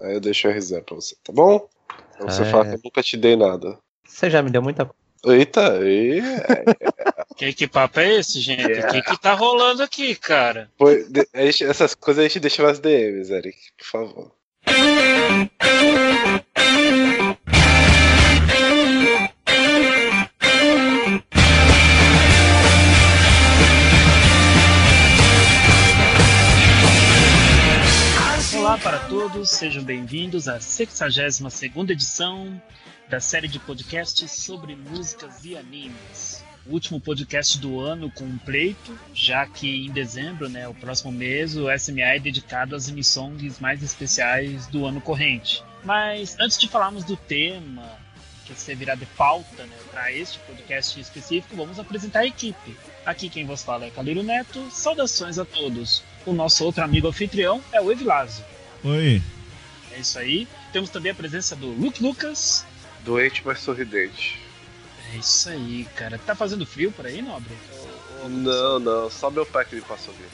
Aí eu deixo o RZ pra você, tá bom? Então você é... fala que eu nunca te dei nada. Você já me deu muita Eita, e... que, que papo é esse, gente? O yeah. que, que tá rolando aqui, cara? Foi, gente, essas coisas a gente deixa nas DMs, Eric, por favor. Para todos, sejam bem-vindos à 62ª edição da série de podcasts sobre músicas e animes. O último podcast do ano completo, já que em dezembro, né, o próximo mês, o SMA é dedicado às emissões mais especiais do ano corrente. Mas antes de falarmos do tema que servirá de pauta né, para este podcast específico, vamos apresentar a equipe. Aqui quem vos fala é Caliro Neto. Saudações a todos. O nosso outro amigo anfitrião é o Evilásio. Oi. É isso aí. Temos também a presença do Luke Lucas. Doente, mas sorridente. É isso aí, cara. Tá fazendo frio por aí, Nobre? Ou, ou não, não. Só meu pai que me passou frio.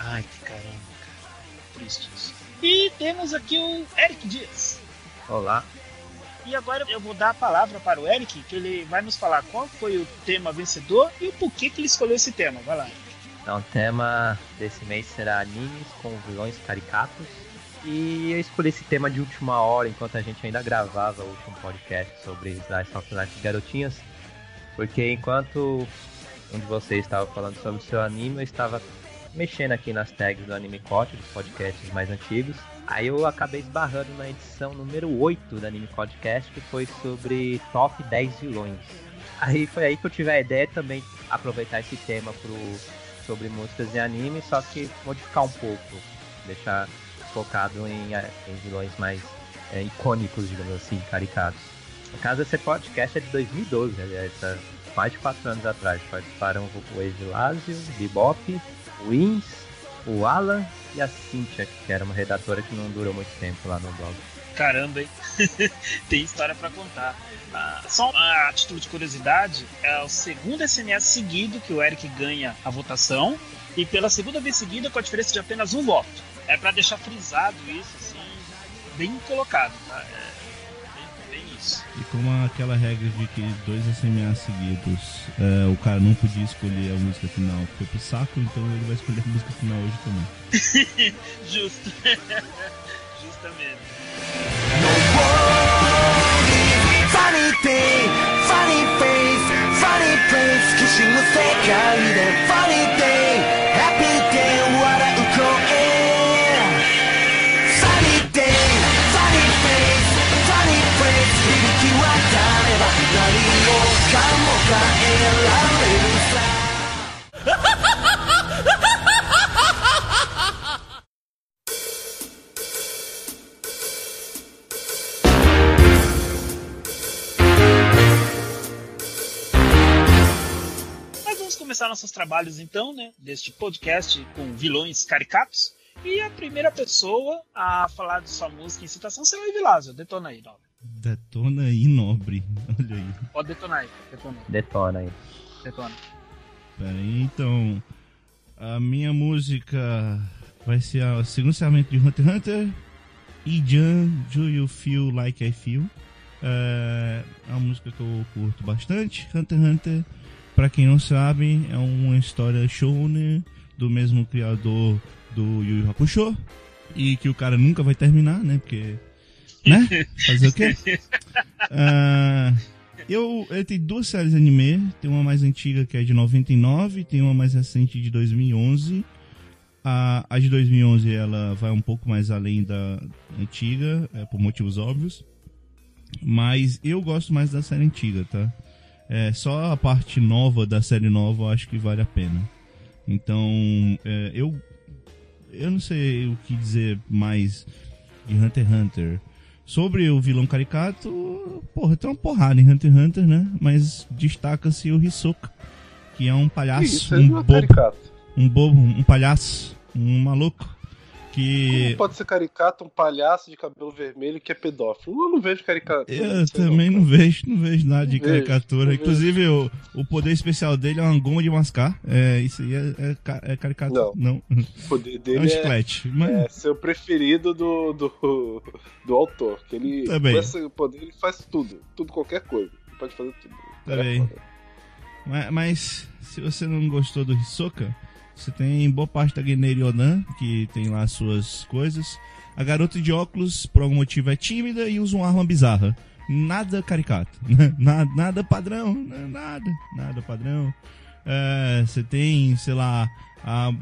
Ai, que caramba, cara. Triste isso. E temos aqui o Eric Dias. Olá. E agora eu vou dar a palavra para o Eric, que ele vai nos falar qual foi o tema vencedor e o porquê que ele escolheu esse tema. Vai lá. Então, o tema desse mês será animes com vilões caricatos e eu escolhi esse tema de última hora, enquanto a gente ainda gravava o último podcast sobre of Life Garotinhas. Porque enquanto um de vocês estava falando sobre o seu anime, eu estava mexendo aqui nas tags do Anime Code, dos podcasts mais antigos. Aí eu acabei esbarrando na edição número 8 do Anime Podcast, que foi sobre top 10 vilões. Aí foi aí que eu tive a ideia também aproveitar esse tema pro, sobre músicas e anime, só que modificar um pouco. Deixar focado em, é, em vilões mais é, icônicos, digamos assim, caricatos. No caso, esse podcast é de 2012, aliás, é mais de 4 anos atrás. Participaram o Evilásio, o Bebop, o Wins, o Alan e a Cynthia, que era uma redatora que não durou muito tempo lá no blog. Caramba, hein? Tem história para contar. Ah, só a título de curiosidade, é o segundo SMS seguido que o Eric ganha a votação e pela segunda vez seguida com a diferença de apenas um voto é para deixar frisado isso, assim, bem colocado, tá? É bem, bem, isso. E como aquela regra de que dois SMA seguidos, é, o cara não podia escolher a música final, foi pro saco, então ele vai escolher a música final hoje também. Justo. Justamente. Funny thing, funny face, funny place, kissing the fake funny thing. Mas vamos começar nossos trabalhos então, né? Deste podcast com vilões caricatos. E a primeira pessoa a falar de sua música em citação será o Evilásio. Detona aí, Nobre. Detona aí, Nobre. Olha aí. Pode detonar aí. Detona aí. Detona aí. Detona. Pera aí, então. A minha música vai ser o segundo segmento de Hunter x Hunter. Ijan, Do You Feel Like I Feel? É, é uma música que eu curto bastante. Hunter x Hunter, pra quem não sabe, é uma história shonen do mesmo criador do Yu Yu Hakusho. E que o cara nunca vai terminar, né? Porque. Né? Fazer o quê? Uh, eu, eu tenho duas séries de anime. Tem uma mais antiga que é de 99, tem uma mais recente de 2011. A, a de 2011 ela vai um pouco mais além da antiga, é, por motivos óbvios. Mas eu gosto mais da série antiga, tá? É, só a parte nova da série nova eu acho que vale a pena. Então, é, eu eu não sei o que dizer mais de Hunter x Hunter. Sobre o vilão caricato, porra, tem uma porrada em Hunter x Hunter, né? Mas destaca-se o Hisoka, que é um palhaço, Isso, um bobo, um bobo, um palhaço, um maluco, Que... Como pode ser caricato um palhaço de cabelo vermelho que é pedófilo? Eu não vejo caricatura. Eu também não, não vejo, não vejo nada de caricatura. Vejo, Inclusive, o, o poder especial dele é uma goma de mascar. É, isso aí é, é, é caricatura. Não. não. O poder dele é um chiclete. É, mas... é seu preferido do, do, do autor. Que ele, também. com esse poder, ele faz tudo. Tudo, qualquer coisa. Ele pode fazer tudo. Também. Mas, mas, se você não gostou do Hisoka você tem boa parte da Guineira Yodan, que tem lá suas coisas. A garota de óculos, por algum motivo, é tímida e usa uma arma bizarra. Nada caricato. nada, nada padrão. Nada, nada padrão. Você tem, sei lá, a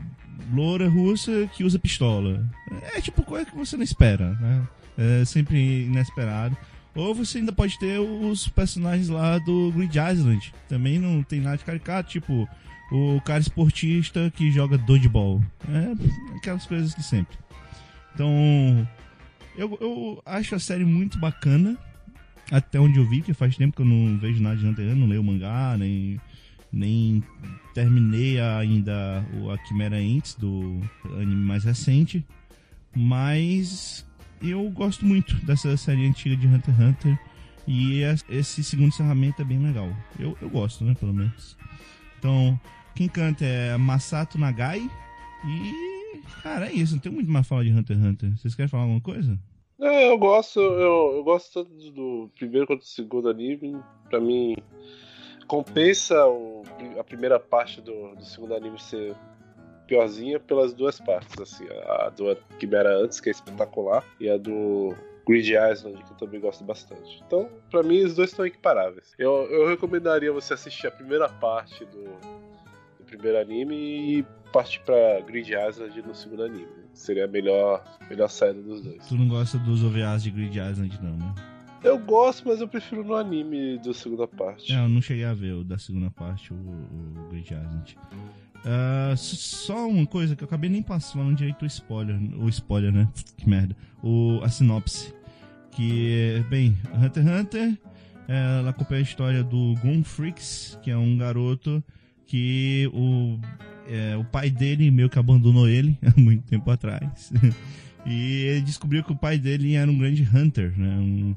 loura russa que usa pistola. É tipo coisa que você não espera, né? É sempre inesperado. Ou você ainda pode ter os personagens lá do Grid Island. Também não tem nada de caricato, tipo o cara esportista que joga dodgeball. É aquelas coisas de sempre. Então, eu, eu acho a série muito bacana. Até onde eu vi, que faz tempo que eu não vejo nada de Hunter não leio mangá, nem, nem terminei ainda o A Quimera Ents, do anime mais recente. Mas eu gosto muito dessa série antiga de Hunter x Hunter. E esse segundo encerramento é bem legal. Eu, eu gosto, né, pelo menos. Então, quem canta é Masato Nagai. E, cara, é isso. Não tem muito mais falar de Hunter x Hunter. Vocês querem falar alguma coisa? É, eu gosto, eu, eu gosto tanto do primeiro quanto do segundo anime. Pra mim, compensa o, a primeira parte do, do segundo anime ser piorzinha pelas duas partes, assim, a do Quimera antes, que é espetacular, e a do Grid Island, que eu também gosto bastante. Então, para mim, os dois estão equiparáveis. Eu, eu recomendaria você assistir a primeira parte do primeiro anime e partir pra Grid Island no segundo anime. Seria a melhor, melhor saída dos dois. Tu não gosta dos OVAs de Grid Island, não, né? Eu gosto, mas eu prefiro no anime da segunda parte. É, eu não cheguei a ver o da segunda parte, o, o Grid Island. Uh, só uma coisa que eu acabei nem passando direito o spoiler. O spoiler, né? Que merda. O, a sinopse. Que, bem, Hunter x Hunter. Ela acompanha a história do Gon Freaks, que é um garoto que o, é, o pai dele meio que abandonou ele há muito tempo atrás. e ele descobriu que o pai dele era um grande hunter, né? Um,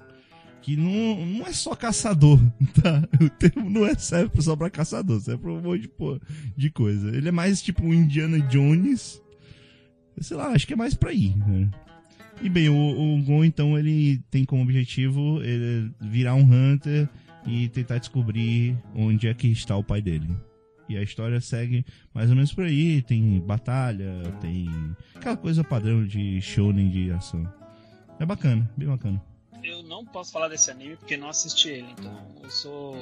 que não, não é só caçador, tá? O termo não é serve só pra caçador, serve pra um monte de, de coisa. Ele é mais tipo um Indiana Jones. Sei lá, acho que é mais pra ir, né? E bem, o, o Gon, então, ele tem como objetivo virar um Hunter e tentar descobrir onde é que está o pai dele. E a história segue mais ou menos por aí. Tem batalha, tem aquela coisa padrão de shonen de ação. É bacana, bem bacana eu não posso falar desse anime porque não assisti ele, então eu sou.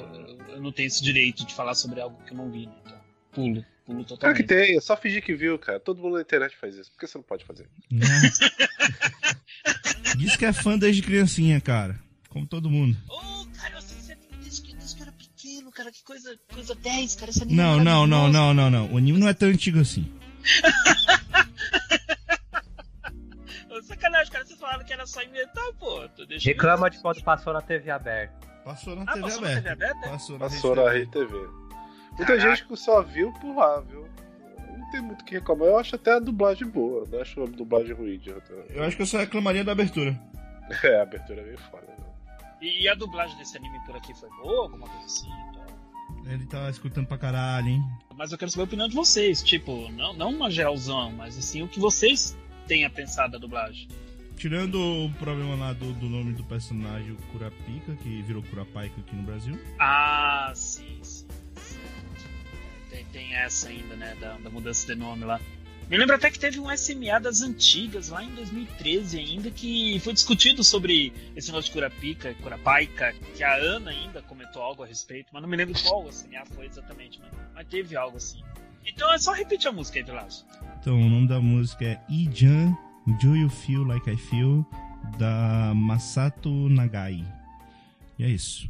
Eu não tenho esse direito de falar sobre algo que eu não vi, né? Então, pulo. Pulo totalmente. Claro que tem, é só fingir que viu, cara. Todo mundo na internet faz isso. Por que você não pode fazer? Diz que é fã desde criancinha, cara. Como todo mundo. Ô, oh, cara, eu Que coisa, coisa 10, cara. Esse anime não, é não, não, não, não, não. O anime não é tão antigo assim. Sacanagem, cara. Vocês falaram que era só inventar, pô. Reclama de quando passou na TV aberta. Passou na, ah, TV, passou aberta. na TV aberta. Passou na, passou na Rede TV. Muita Caraca. gente que só viu por lá, viu? Não tem muito o que reclamar. Eu acho até a dublagem boa. Não acho a dublagem ruim. De Eu acho que eu só reclamaria da abertura. É, a abertura é meio foda. Né? E, a dublagem desse anime por aqui foi boa? Alguma coisa assim? Então... Ele tá escutando pra caralho, hein? Mas eu quero saber a opinião de vocês. Tipo, não, não uma geralzão, mas assim, o que vocês tenha pensado da dublagem. Tirando o problema lá do, do nome do personagem, o Kurapika, que virou Kurapika aqui no Brasil. Ah, sim, sim. sim. Tem, tem, essa ainda, né, da, da, mudança de nome lá. Me lembro até que teve um SMA das antigas, lá em 2013 ainda, que foi discutido sobre esse negócio de Kurapika, Kurapaika, que a Ana ainda comentou algo a respeito, mas não me lembro qual SMA foi exatamente, mas, mas teve algo assim. Então é só repetir a música aí, Vilaço. Então, o nome da música é Ijan Do You Feel Like I Feel, da Masato Nagai. E é isso.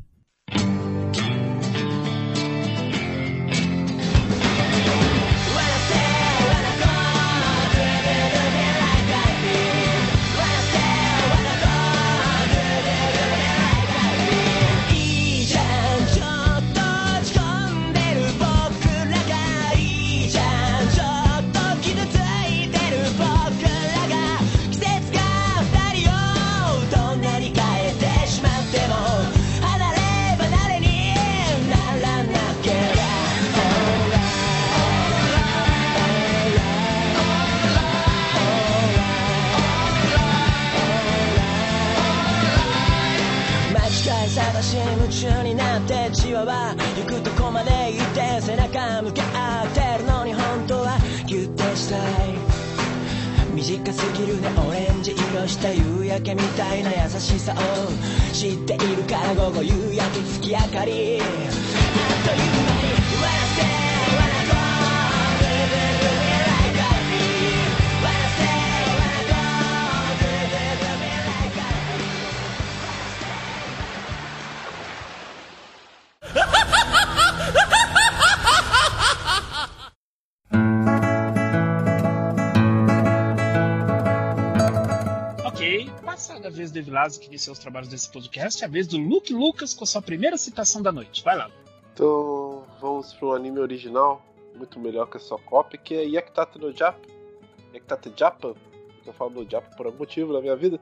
は行くとこまで行って背中向け合ってるのに本当はギュッてしたい。短すぎるねオレンジ色した夕焼けみたいな優しさを知っているから午後夕焼け月明かり。あっという間 Evilásio que iniciou os trabalhos desse podcast, é a vez do Luke Lucas com a sua primeira citação da noite. Vai lá. Então vamos para um anime original, muito melhor que a sua cópia, que é Yakitate no Japa. Yakitate Japa, eu falo no Japa por algum motivo na minha vida.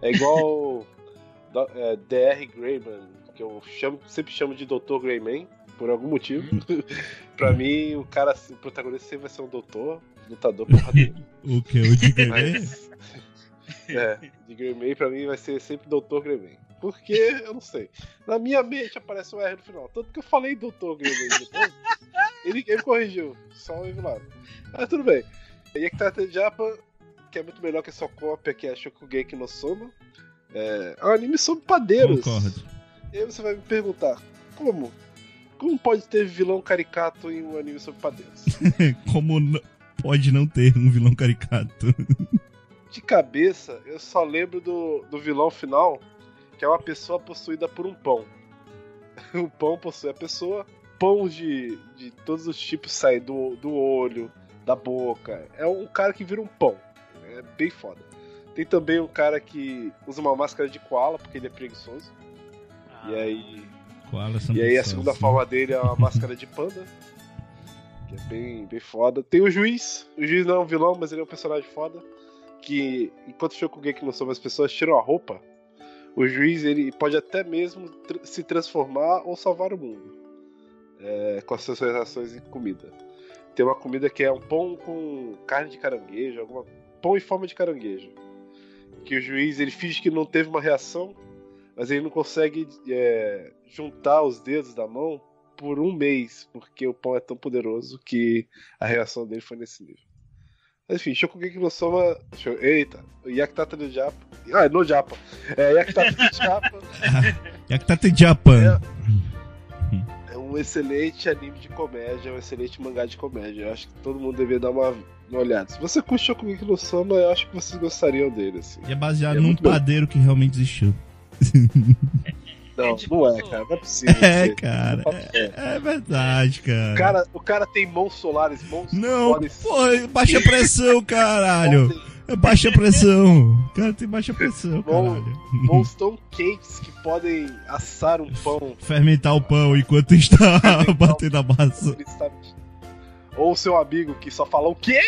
É igual é, DR Greyman, que eu chamo, sempre chamo de Dr. Greyman, por algum motivo. pra mim, o cara, o protagonista sempre vai ser um doutor, lutador porradeiro. O que? O de bebê? É, de Greyman pra mim vai ser sempre Dr. Greyman. Porque, eu não sei. Na minha mente aparece um R no final. Tanto que eu falei Dr. Greyman depois. ele, ele corrigiu. Só o Evilado. Mas tudo bem. E aqui tá Japa, que é muito melhor que a sua cópia, que é Shokugeki no Soma. É, é um anime sobre padeiros. Concordo. E aí você vai me perguntar, como? Como pode ter vilão caricato em um anime sobre padeiros? Como pode não ter um vilão caricato? De cabeça, eu só lembro do, do vilão final, que é uma pessoa possuída por um pão. o pão possui a pessoa, pão de, de todos os tipos saem do, do olho, da boca. É um cara que vira um pão. É bem foda. Tem também um cara que usa uma máscara de koala, porque ele é preguiçoso. E aí Koala são E aí a segunda né? forma dele é uma máscara de panda. Que é bem, bem foda. Tem o juiz. O juiz não é um vilão, mas ele é um personagem foda. Que enquanto o Shokugeki não são as pessoas tiram a roupa, o juiz ele pode até mesmo tr- se transformar ou salvar o mundo. É, com as suas reações em comida. Tem uma comida que é um pão com carne de caranguejo, alguma pão em forma de caranguejo. Que o juiz ele finge que não teve uma reação, mas ele não consegue é, juntar os dedos da mão por um mês, porque o pão é tão poderoso que a reação dele foi nesse nível. Enfim, Shokugeki no Soma. eu- Eita, Yakitata no Japa. Ah, é no Japa. É, Yakitata no Japa Yakitate Japan. é um excelente anime de comédia, é um excelente mangá de comédia. Eu acho que todo mundo deveria dar uma, uma olhada. Se você curte Shokugeki no Soma, eu acho que vocês gostariam dele, assim. E é baseado É num padeiro que realmente existiu. Não, tipo- não é, cara. Não é possível. É, ser. cara. É. É verdade, cara. O cara, o cara tem mãos solares, mãos Não, podem- pô, baixa pressão, caralho. É baixa pressão. O cara tem baixa pressão, Bom. caralho. mãos tão quentes que podem assar um pão. Fermentar o pão enquanto está batendo a massa. Ou seu amigo que só fala o quê?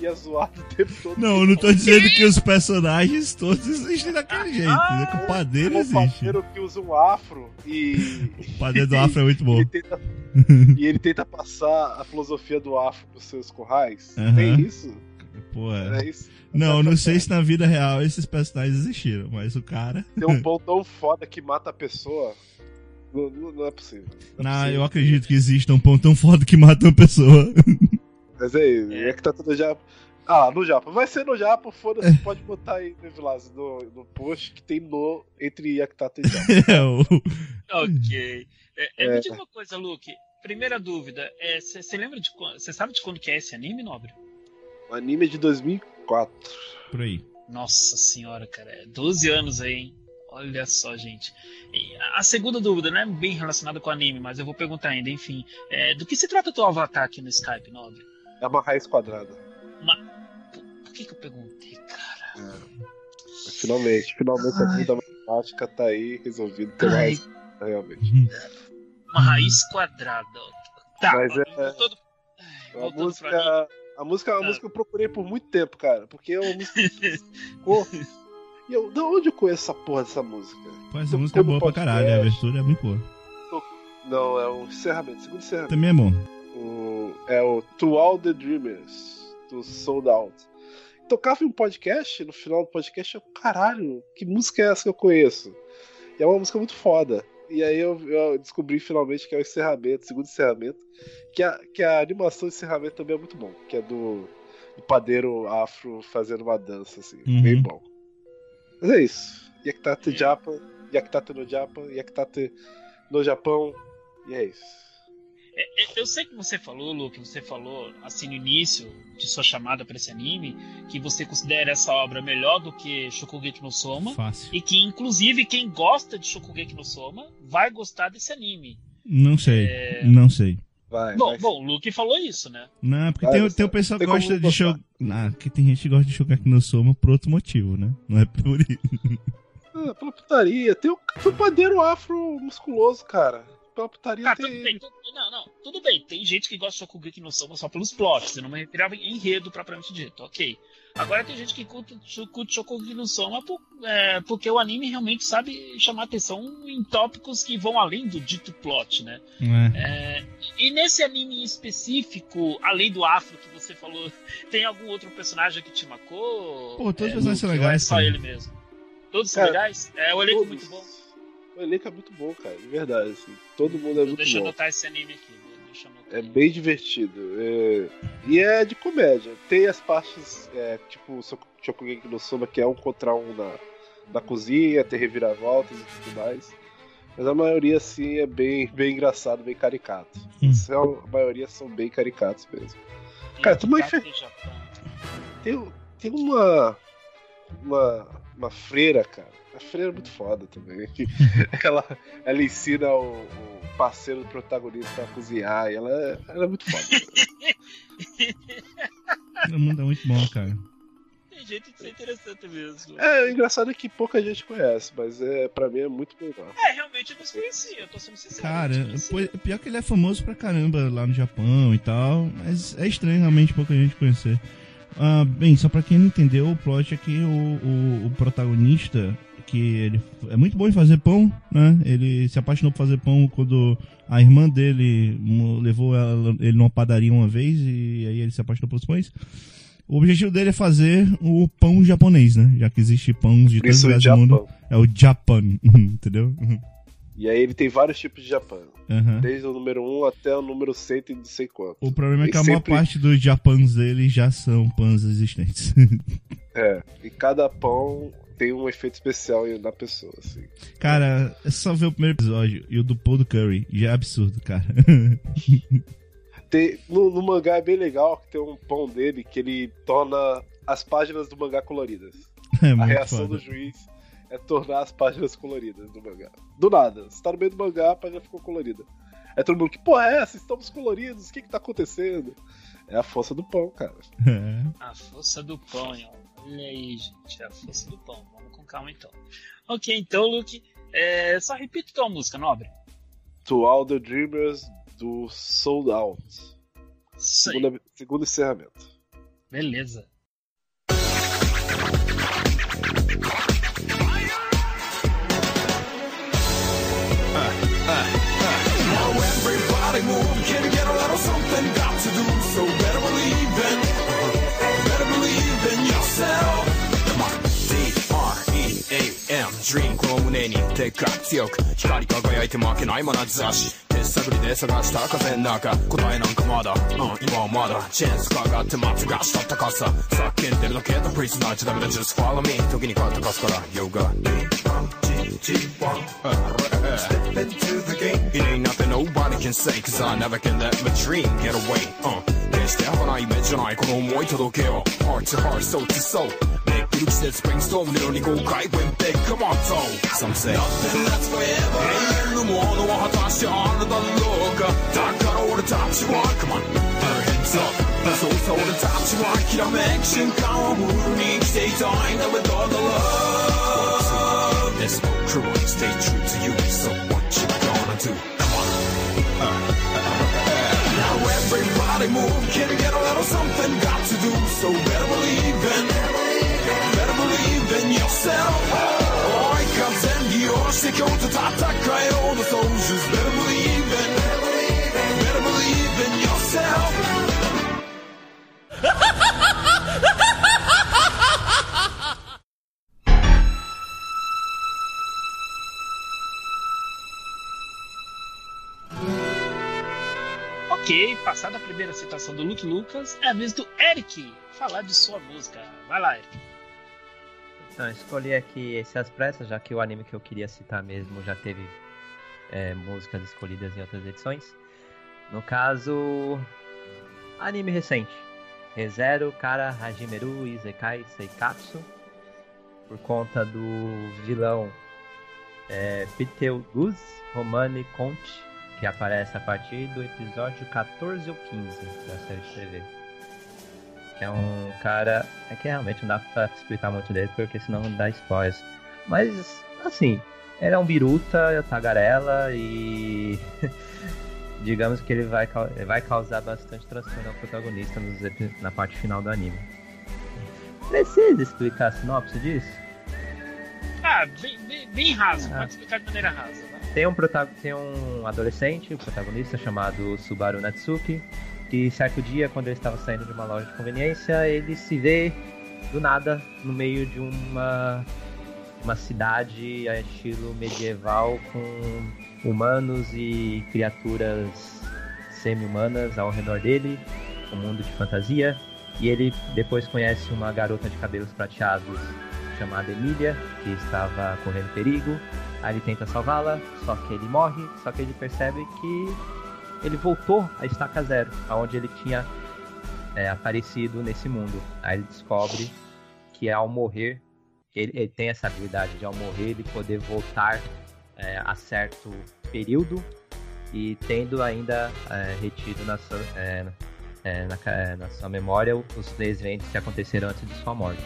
E é zoado o tempo todo. Não, eu não tô dizendo que os personagens todos existem daquele jeito. né? Que o padeiro existe. parceiro que usa um afro e. O padeiro do afro é muito bom. Ele tenta, e ele tenta passar a filosofia do afro pros seus currais. Aham. Tem isso? Pô, é. É isso? Não, não sei se na vida real esses personagens existiram, mas o cara. Tem um pão tão foda que mata a pessoa. Não, não- é possível. Não é Não, possível. eu acredito que exista um pão tão foda que mata uma pessoa. Mas é isso, é. que tá tudo já. Ah, no Japa. Vai ser no Japa, É. foda-se. Pode botar aí, né, Vilas, no, no post que tem no entre Yaktata e Japa. É. Ok. É, é, É. Me diga uma coisa, Luke. Primeira dúvida, você lembra de quando. Você sabe de quando que é esse anime, Nobre? O anime é de 2004. Por aí. Nossa senhora, cara. é 12 anos aí, hein? Olha só, gente. E a segunda dúvida não é bem relacionada com o anime, mas eu vou perguntar ainda, enfim. É, do que se trata o teu avatar aqui no Skype, Nobre? É uma raiz quadrada. Por que, que eu perguntei, cara? Finalmente, finalmente a vida matemática tá aí resolvido. Uma Ai. raiz quadrada, realmente. Uma raiz quadrada. Tá, Mas é- Ai, A música, a música é uma Ah. música que eu procurei por muito tempo, cara. Porque é uma música que ficou. E eu, da onde eu conheço essa porra dessa música? Pô, essa Tô música é boa pra caralho, a podcast. abertura é muito boa. Não, é o encerramento, segundo encerramento. Também é bom. O- é o To All the Dreamers, do Sold Out. Tocava em um podcast, no final do podcast, eu, caralho, que música é essa que eu conheço? E é uma música muito foda. E aí eu, eu descobri finalmente que é o encerramento, o segundo encerramento. Que a, que a animação de encerramento também é muito bom. Que é do, do padeiro afro fazendo uma dança, assim. Uhum. Bem bom. Mas é isso. Yakitate Japan, Yakitate no Japan, Yakitate no Japão. E é isso. É, é, Eu sei que você falou, Lu, que você falou assim no início de sua chamada para esse anime, que você considera essa obra melhor do que Shokugeki no Soma. Fácil. E que, inclusive, quem gosta de Shokugeki no Soma vai gostar desse anime. Não sei. É. Não sei. Vai. Bom, vai. bom, o Luke falou isso, né? Não, porque Ah, tem, tem o pessoal que gosta de jogar. Ah, porque tem gente que gosta de jogar aqui no Soma por outro motivo, né? Não é por isso. Ah, pela putaria. Tem o, tem o padeiro afro musculoso, cara. Pela putaria tem. tudo bem. tu- não, não, tudo bem. Tem gente que gosta de Shokugeki no Soma só pelos plots. Eu não me retirava em enredo propriamente dito, ok. Agora tem gente que curte, curte Shokugeki no Soma por- é, porque o anime realmente sabe chamar atenção em tópicos que vão além do dito plot, né? É. É, e nesse anime em específico, além do Afro que você falou, tem algum outro personagem que te marcou? Pô, todos os é, personagens são legais, É só ele mesmo. Todos são legais? É, o elenco é Todos. muito bom. O elenco é muito bom, cara. De verdade. Assim. Todo mundo é muito Deixa eu bom. anotar esse anime aqui. Deixa eu anotar É aí. bem divertido. é- E é de comédia. Tem as partes, é, tipo, Shokugeki no Soma, que é um contra um na, na cozinha, tem reviravoltas e tudo mais. Mas a maioria, assim, é bem, bem engraçado, bem caricato. Hum. São- a maioria são bem caricatos mesmo. Cara, tu Yakitate vai Japão. Tem, tem uma, uma. Uma freira, cara. A freira é muito foda também. ela, ela ensina o, o parceiro do protagonista a cozinhar e ela, é- ela é muito foda. O mundo é muito bom, cara. Tem jeito de ser interessante mesmo. É, o engraçado é que pouca gente conhece, mas é, pra mim é muito legal. É, realmente eu desconhecia, eu tô sendo sincero. Cara, pô, pior que ele é famoso pra caramba lá no Japão e tal, mas é estranho realmente pouca gente conhecer. Ah, bem, só pra quem não entendeu, o plot é que o, o, o protagonista, que ele é muito bom em fazer pão, né? Ele se apaixonou por fazer pão quando a irmã dele levou ela- ele numa padaria uma vez e aí ele se apaixonou pelos pães. O objetivo dele é fazer o pão japonês, né? Já que existe pães de todos os lugares do mundo. É o Japan, entendeu? E aí ele tem vários tipos de Japão. Aham. Desde o número 1 até o número 100 e não sei quanto. O problema é E que a maior sempre- parte dos Japans dele já são pães existentes. É. E cada pão tem um efeito especial na pessoa, assim. cara, é só ver o primeiro episódio e o do Paul do Curry. Já é absurdo, cara. Tem, no, no mangá é bem legal que tem um pão dele que ele torna as páginas do mangá coloridas. É A reação foda. do juiz é tornar as páginas coloridas do mangá. Do nada. Você tá no meio do mangá, a página ficou colorida. É todo mundo, que porra é essa? Estamos coloridos, o que que tá acontecendo? É a força do pão, cara. É. A força do pão, ó. Olha aí, gente. A força do pão. Vamos com calma então. Ok, então, Luke. É, só repita tua música, nobre. To All the Dreamers do Sold Out. Segunda, segundo encerramento. Beleza. Now everybody move, can get a little something got to do. So D-R-E-A-M, この胸にでっかく強く光り輝いて負けない眼差し手探りで探した風の中答えなんかまだ、うん、今はまだチェンスかかって待つがしたったかさ叫んでるだけだプリズナーじゃダメだ Just follow me 時に勝ったかすから Yoga D-R-G-G-1 Step into the game It ain't nothing nobody can say Cause I never can let my dream get away uh, 決して儚ない夢じゃないこの思い届けよ Heart to heart, soul to soul Sage said Springstone, they only go cry when big. Come on, Tom. Some say nothing that's forever. Hey, Lumono, Hatasha, under the look. Dark the top, she walk. Come on, raise your hands up. So it's over the top, she walk. Kira Mansion, Kawamuru, Nick, stay dying with all the love. There's no cruel, stay true to you. So what you gonna do? Come on. Uh, now everybody move, can you get a little something? Got to do, so better believe in. Better believe in yourself. Or it comes and you're sick on the attack. Cry all the soldiers. Better believe in. Better believe in yourself. Ok, passada a primeira citação do Luke Lucas, é a vez do Eric falar de sua música. Vai lá, Eric. Então, escolhi aqui esse As Pressas, já que o anime que eu queria citar mesmo já teve é, músicas escolhidas em outras edições. No caso, anime recente. ReZero Kara Hajimeru Izekai Seikatsu. Por conta do vilão é, Piteus Romane Conte, que aparece a partir do episódio 14 ou 15 da série de TV. É um cara. É que realmente não dá pra explicar muito dele, porque senão dá spoilers. Mas, assim, ele é um biruta, tagarela e. digamos que ele vai, vai causar bastante transtorno ao protagonista nos, na parte final do anime. Precisa explicar a sinopse disso? Ah, bem, bem, bem raso, ah. pode explicar de maneira rasa. Né? Tem um, tem um adolescente, um protagonista chamado Subaru Natsuki, que certo dia, quando ele estava saindo de uma loja de conveniência, ele se vê do nada no meio de uma uma cidade a estilo medieval com humanos e criaturas semi-humanas ao redor dele, um mundo de fantasia. E ele depois conhece uma garota de cabelos prateados chamada Emília, que estava correndo perigo. Aí ele tenta salvá-la, só que ele morre, só que ele percebe que ele voltou à estaca zero, aonde ele tinha é, aparecido nesse mundo. Aí ele descobre que ao morrer ele, ele, tem essa habilidade de ao morrer ele poder voltar é, a certo período e tendo ainda é, retido na sua, é, é na, é, na, sua memória os eventos que aconteceram antes de sua morte.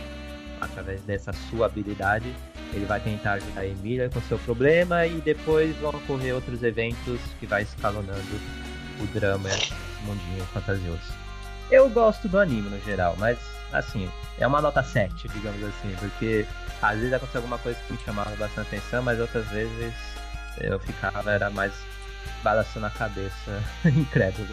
Através dessa sua habilidade, ele vai tentar ajudar a Emília com seu problema e depois vão ocorrer outros eventos que vai escalonando o drama mundinho fantasioso. Eu gosto do anime no geral, mas assim, é uma nota 7, digamos assim, porque às vezes aconteceu alguma coisa que me chamava bastante atenção, mas outras vezes eu ficava, era mais balançando a cabeça, incrédulo.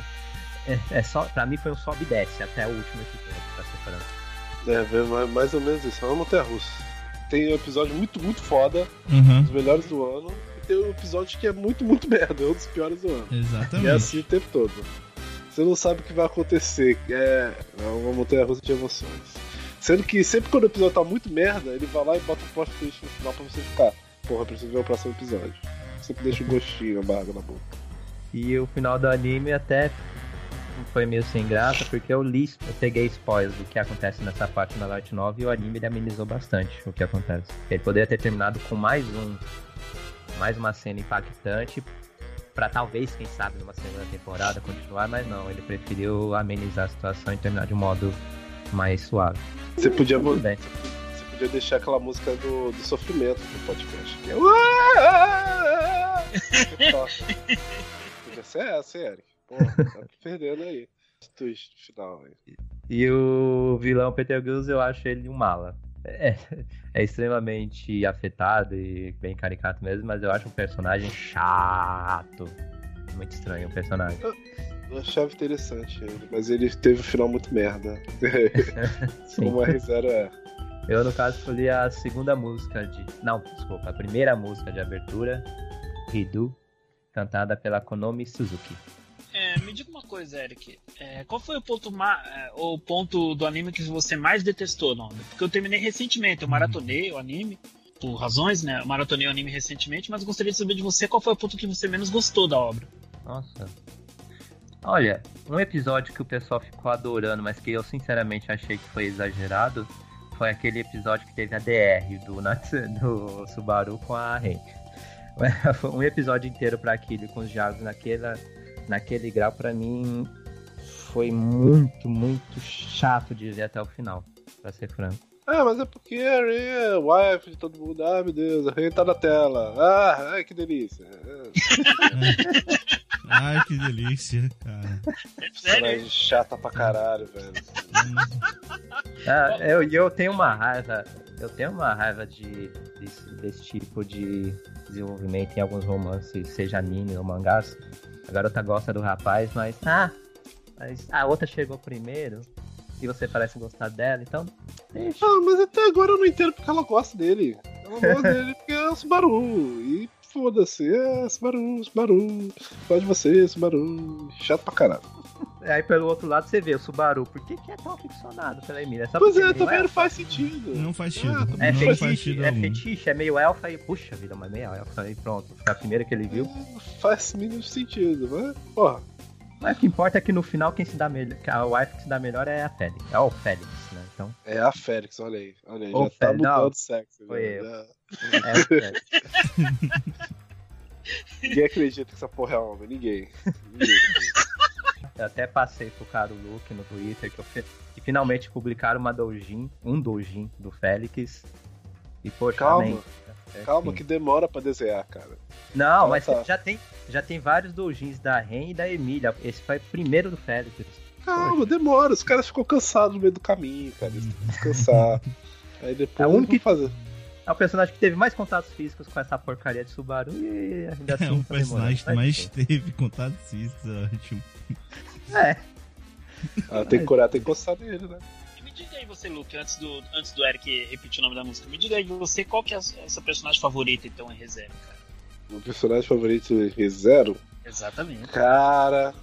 É, é, só, pra mim foi um sobe e desce até o último episódio, pra ser franco. É, mais ou menos isso, é uma montanha russa. Tem um episódio muito, muito foda, uhum. os melhores do ano, tem um episódio que é muito, muito merda, é um dos piores do ano. Exatamente. E é assim o tempo todo. Você não sabe o que vai acontecer, é, é uma montanha russa de emoções. Sendo que sempre quando o episódio tá muito merda, ele vai lá e bota um plot twist no final pra você ficar. Porra, preciso ver o próximo episódio. Sempre deixa um gostinho amargo na boca. E o final do anime até foi meio sem graça, porque eu li, eu peguei spoilers do que acontece nessa parte na Light 9 e o anime ele amenizou bastante o que acontece. Ele poderia ter terminado com mais um mais uma cena impactante para talvez, quem sabe, numa segunda temporada continuar, mas não, ele preferiu amenizar a situação e terminar de um modo mais suave. Você podia, você podia deixar aquela música do, do sofrimento do podcast. Que é... podia ser essa, Eric. Pô, tá perdendo aí. Twist final aí. E o vilão Peter Gills, eu acho ele um mala. É, é, extremamente afetado e bem caricato mesmo, mas eu acho um personagem chato. Muito estranho o personagem. Eu, achava interessante ele, mas ele teve um final muito merda. Como a R0 é. Eu, no caso, escolhi a segunda música de. Não, desculpa, a primeira música de abertura, Hidu, cantada pela Konomi Suzuki. É, me diga uma coisa, Eric. É, qual foi o ponto. É, o ponto do anime que você mais detestou, não? Porque eu terminei recentemente, eu maratonei o anime, por razões, né? Eu maratonei o anime recentemente, mas gostaria de saber de você qual foi o ponto que você menos gostou da obra. Nossa, Olha, um episódio que o pessoal ficou adorando, mas que eu sinceramente achei que foi exagerado, foi aquele episódio que teve a DR do, do Subaru com a Ren. Um episódio inteiro para aquilo, com os diálogos naquela, naquele grau, para mim foi muito, muito chato de ver até o final, pra ser franco. Ah, mas é porque a Ren é wife de todo mundo. Ah, meu Deus, a Ren tá na tela. Ah, ai, que delícia. Ai, que delícia, cara. Sério? chata pra caralho, velho. ah, eu, eu tenho uma raiva. Eu tenho uma raiva de, desse, desse tipo de desenvolvimento em alguns romances, seja anime ou mangás. A garota gosta do rapaz, mas. Ah, mas a outra chegou primeiro e você parece gostar dela, então. Deixa. Ah, mas até agora eu não entendo porque ela gosta dele. Ela gosta dele porque é o Subaru. E foda-se. É, Subaru, Subaru. Gosto de você, Subaru. Chato pra caralho. Aí pelo outro lado você vê o Subaru. Por que, que é tão aficionado pela Emília? Só Pois porque é, meio também não faz sentido. Não faz sentido. Ah, É não faz fetiche, sentido é algum. fetiche, é meio elfa e puxa vida, mas meio elfa e pronto. Foi a primeira que ele viu. Não faz mínimo sentido, mas, porra. Mas o que importa é que no final quem se dá melhor, que a wife que se dá melhor é a Félix. É o Félix, né? Então, É a Félix, olha aí. Olha aí, Ô, já tá Félix, mudando não. de sexo. Foi já, eu. já. é o Félix. Ninguém acredita que essa porra é homem, ninguém. ninguém. Eu até passei pro cara o look no Twitter que, fi- que finalmente publicaram uma doujin, um doujin do Félix. E poxa, Calma, amém. É, Calma, enfim. que demora pra desenhar, cara. Não, Ah, mas tá. já tem já tem vários doujins da Ren e da Emília. Esse foi o primeiro do Félix. Calma, demora. Os caras ficam cansados no meio do caminho, cara. Eles têm que descansar. Aí depois É o único vão fazer. É o personagem que teve mais contatos físicos com essa porcaria de Subaru e ainda assim É um tá personagem que mais teve contato físico, ótimo. É, Ah, tem que curar, tem que coçar nele, né? E me diga aí você, Luke, antes do, antes do Eric repetir o nome da música, me diga aí você qual que é a essa personagem favorita então em reserva, cara. O personagem favorito em Zero, Exatamente. cara.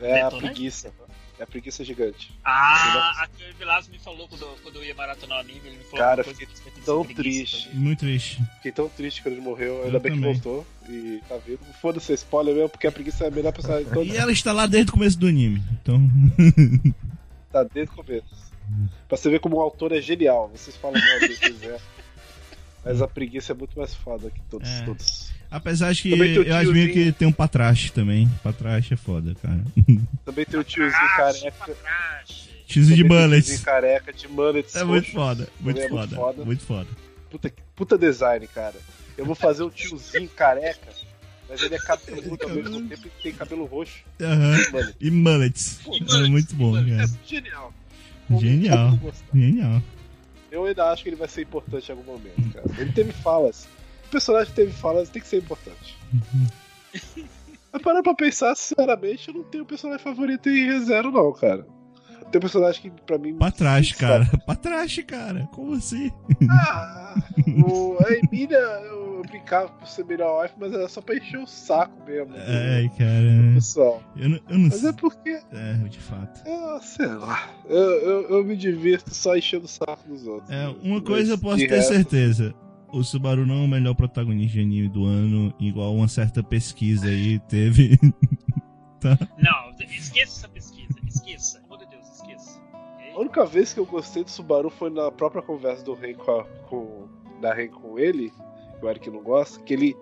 É a Detonante? preguiça. É a preguiça gigante. Ah, a que o Velasco me falou quando, quando eu ia maratonar o anime, ele me falou Cara, fiquei tão triste. também. Muito triste. Fiquei tão triste quando ele morreu, ainda Eu bem também. que voltou. E tá vivo. Foda-se, spoiler mesmo, porque a preguiça é a melhor de todos. E ela está lá desde o começo do anime. Então. Tá desde o começo. Pra você ver como o autor é genial. Vocês falam mal se quiser. Mas a preguiça é muito mais foda que todos. É. todos. Apesar de que eu admiro tiozinho. que tem um patrache também. Patrache é foda, cara. Também tem o tiozinho careca. X de bullets. tiozinho careca de mullets. É muito foda. Muito é foda. muito foda. Muito foda. Puta, puta design, cara. Eu vou fazer um tiozinho careca, mas ele é cabeludo ao mesmo tempo e tem cabelo roxo. Aham. Mano, E mullets. Pô, É muito bom, cara. é genial. Como- Genial. Genial. Eu ainda acho que ele vai ser importante em algum momento, cara. Ele teve falas. O personagem teve falas tem que ser importante. Mas parando pra pensar, sinceramente, eu não tenho personagem favorito em ReZero, não, cara. Tem um personagem que pra mim. Patrache, se cara. Patrache, cara. Como assim? Ah, o, a Emília, eu brincava por ser melhor wife, mas era só pra encher o saco mesmo. do Ai, cara. Pessoal. Eu não, eu não Mas é sei. porque, É, de fato. ah, sei lá, eu, eu, eu me divirto só enchendo o saco dos outros. É, uma coisa eu Mas, posso ter resto, certeza. O Subaru não é o melhor protagonista de anime do ano, igual uma certa pesquisa aí teve. Não, esqueça essa pesquisa, esqueça. Pelo Deus, esqueça. A única vez que eu gostei do Subaru foi na própria conversa do Ren com, a- com- da Ren com ele, que o Eric não gosta, que ele,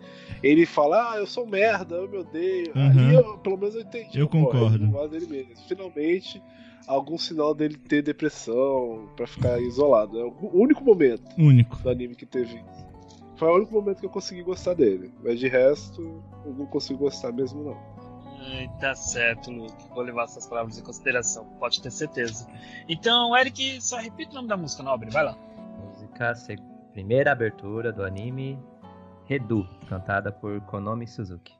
ele fala, ah, eu sou merda, eu me odeio. Uhum. Aí eu, pelo menos eu entendi. Eu pô, concordo. Dele mesmo. Finalmente, algum sinal dele ter depressão, pra ficar isolado. É o único momento Único. do anime que teve. Foi o único momento que eu consegui gostar dele. Mas de resto, eu não consigo gostar mesmo, não. Ai, tá certo, Luke. Vou levar essas palavras em consideração, pode ter certeza. Então, Eric, só repita o nome da música, Nobre, vai lá. música, primeira abertura do anime Redu, cantada por Konomi Suzuki.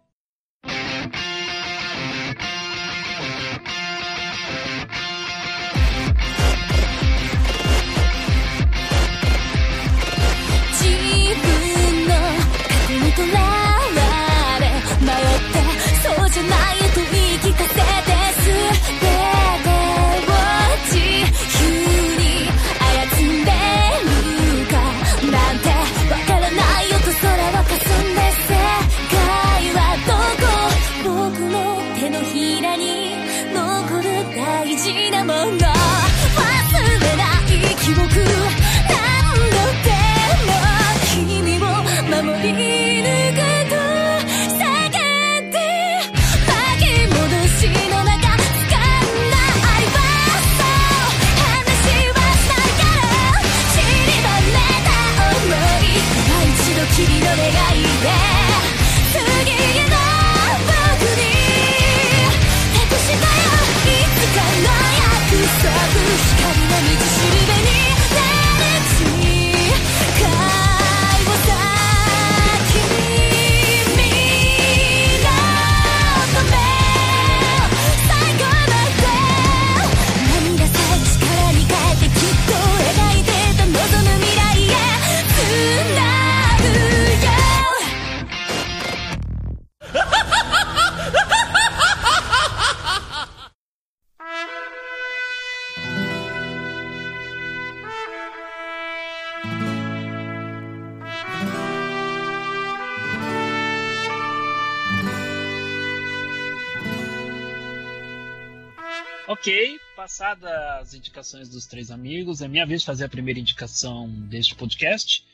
とらわれ迷ってそうじゃないと言い聞かせ passadas as indicações dos três amigos, é minha vez de fazer a primeira indicação deste podcast.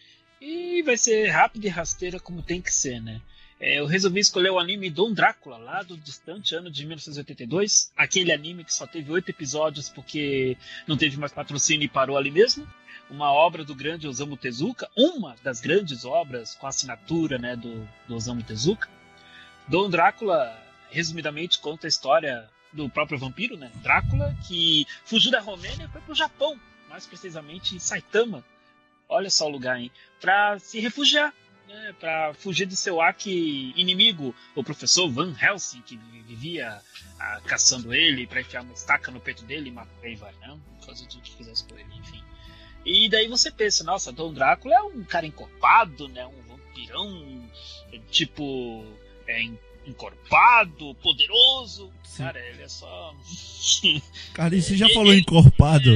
E vai ser rápida e rasteira como tem que ser, né? É, eu resolvi escolher o anime Dom Drácula, lá do distante ano de 1982. Aquele anime que só teve oito episódios porque não teve mais patrocínio e parou ali mesmo. Uma obra do grande Osamu Tezuka, uma das grandes obras com assinatura né, do, do Osamu Tezuka. Dom Drácula, resumidamente, conta a história do próprio vampiro, né? Drácula, que fugiu da Romênia e foi pro Japão, mais precisamente em Saitama. Olha só o lugar, hein? Pra se refugiar, né? Pra fugir de seu arque inimigo, o professor Van Helsing, que vivia ah, caçando ele pra enfiar uma estaca no peito dele e matar ele, vai, né? Fazer tudo que fizesse com ele, enfim. E daí você pensa, nossa, Dom Drácula é um cara encorpado, né? Um vampirão, tipo, é, encorpado, poderoso. Sim. Cara, ele é só. Cara, e você já falou encorpado?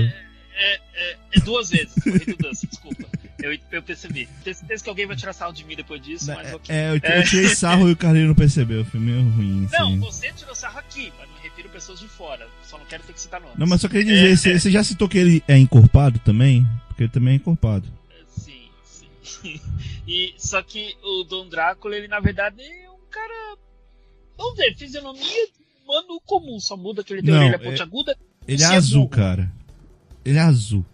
É, é, é duas vezes, redundância, desculpa. Eu, eu percebi. Tenho certeza que alguém vai tirar sarro de mim depois disso, mas ok. É, eu, eu tirei sarro e o Carlinhos não percebeu. Foi meio ruim, Não, assim. você tirou sarro aqui, mas me refiro a pessoas de fora. Só não quero ter que citar nomes. Não, mas só queria dizer, você, você já citou que ele é encorpado também? Porque ele também é encorpado. Sim, sim. E, só que o Dom Drácula, ele na verdade é um cara. Vamos ver, fisionomia humano comum, só muda que ele tem Não, orelha é- pontiaguda. Ele Você é é azul, burro. cara. Ele é azul.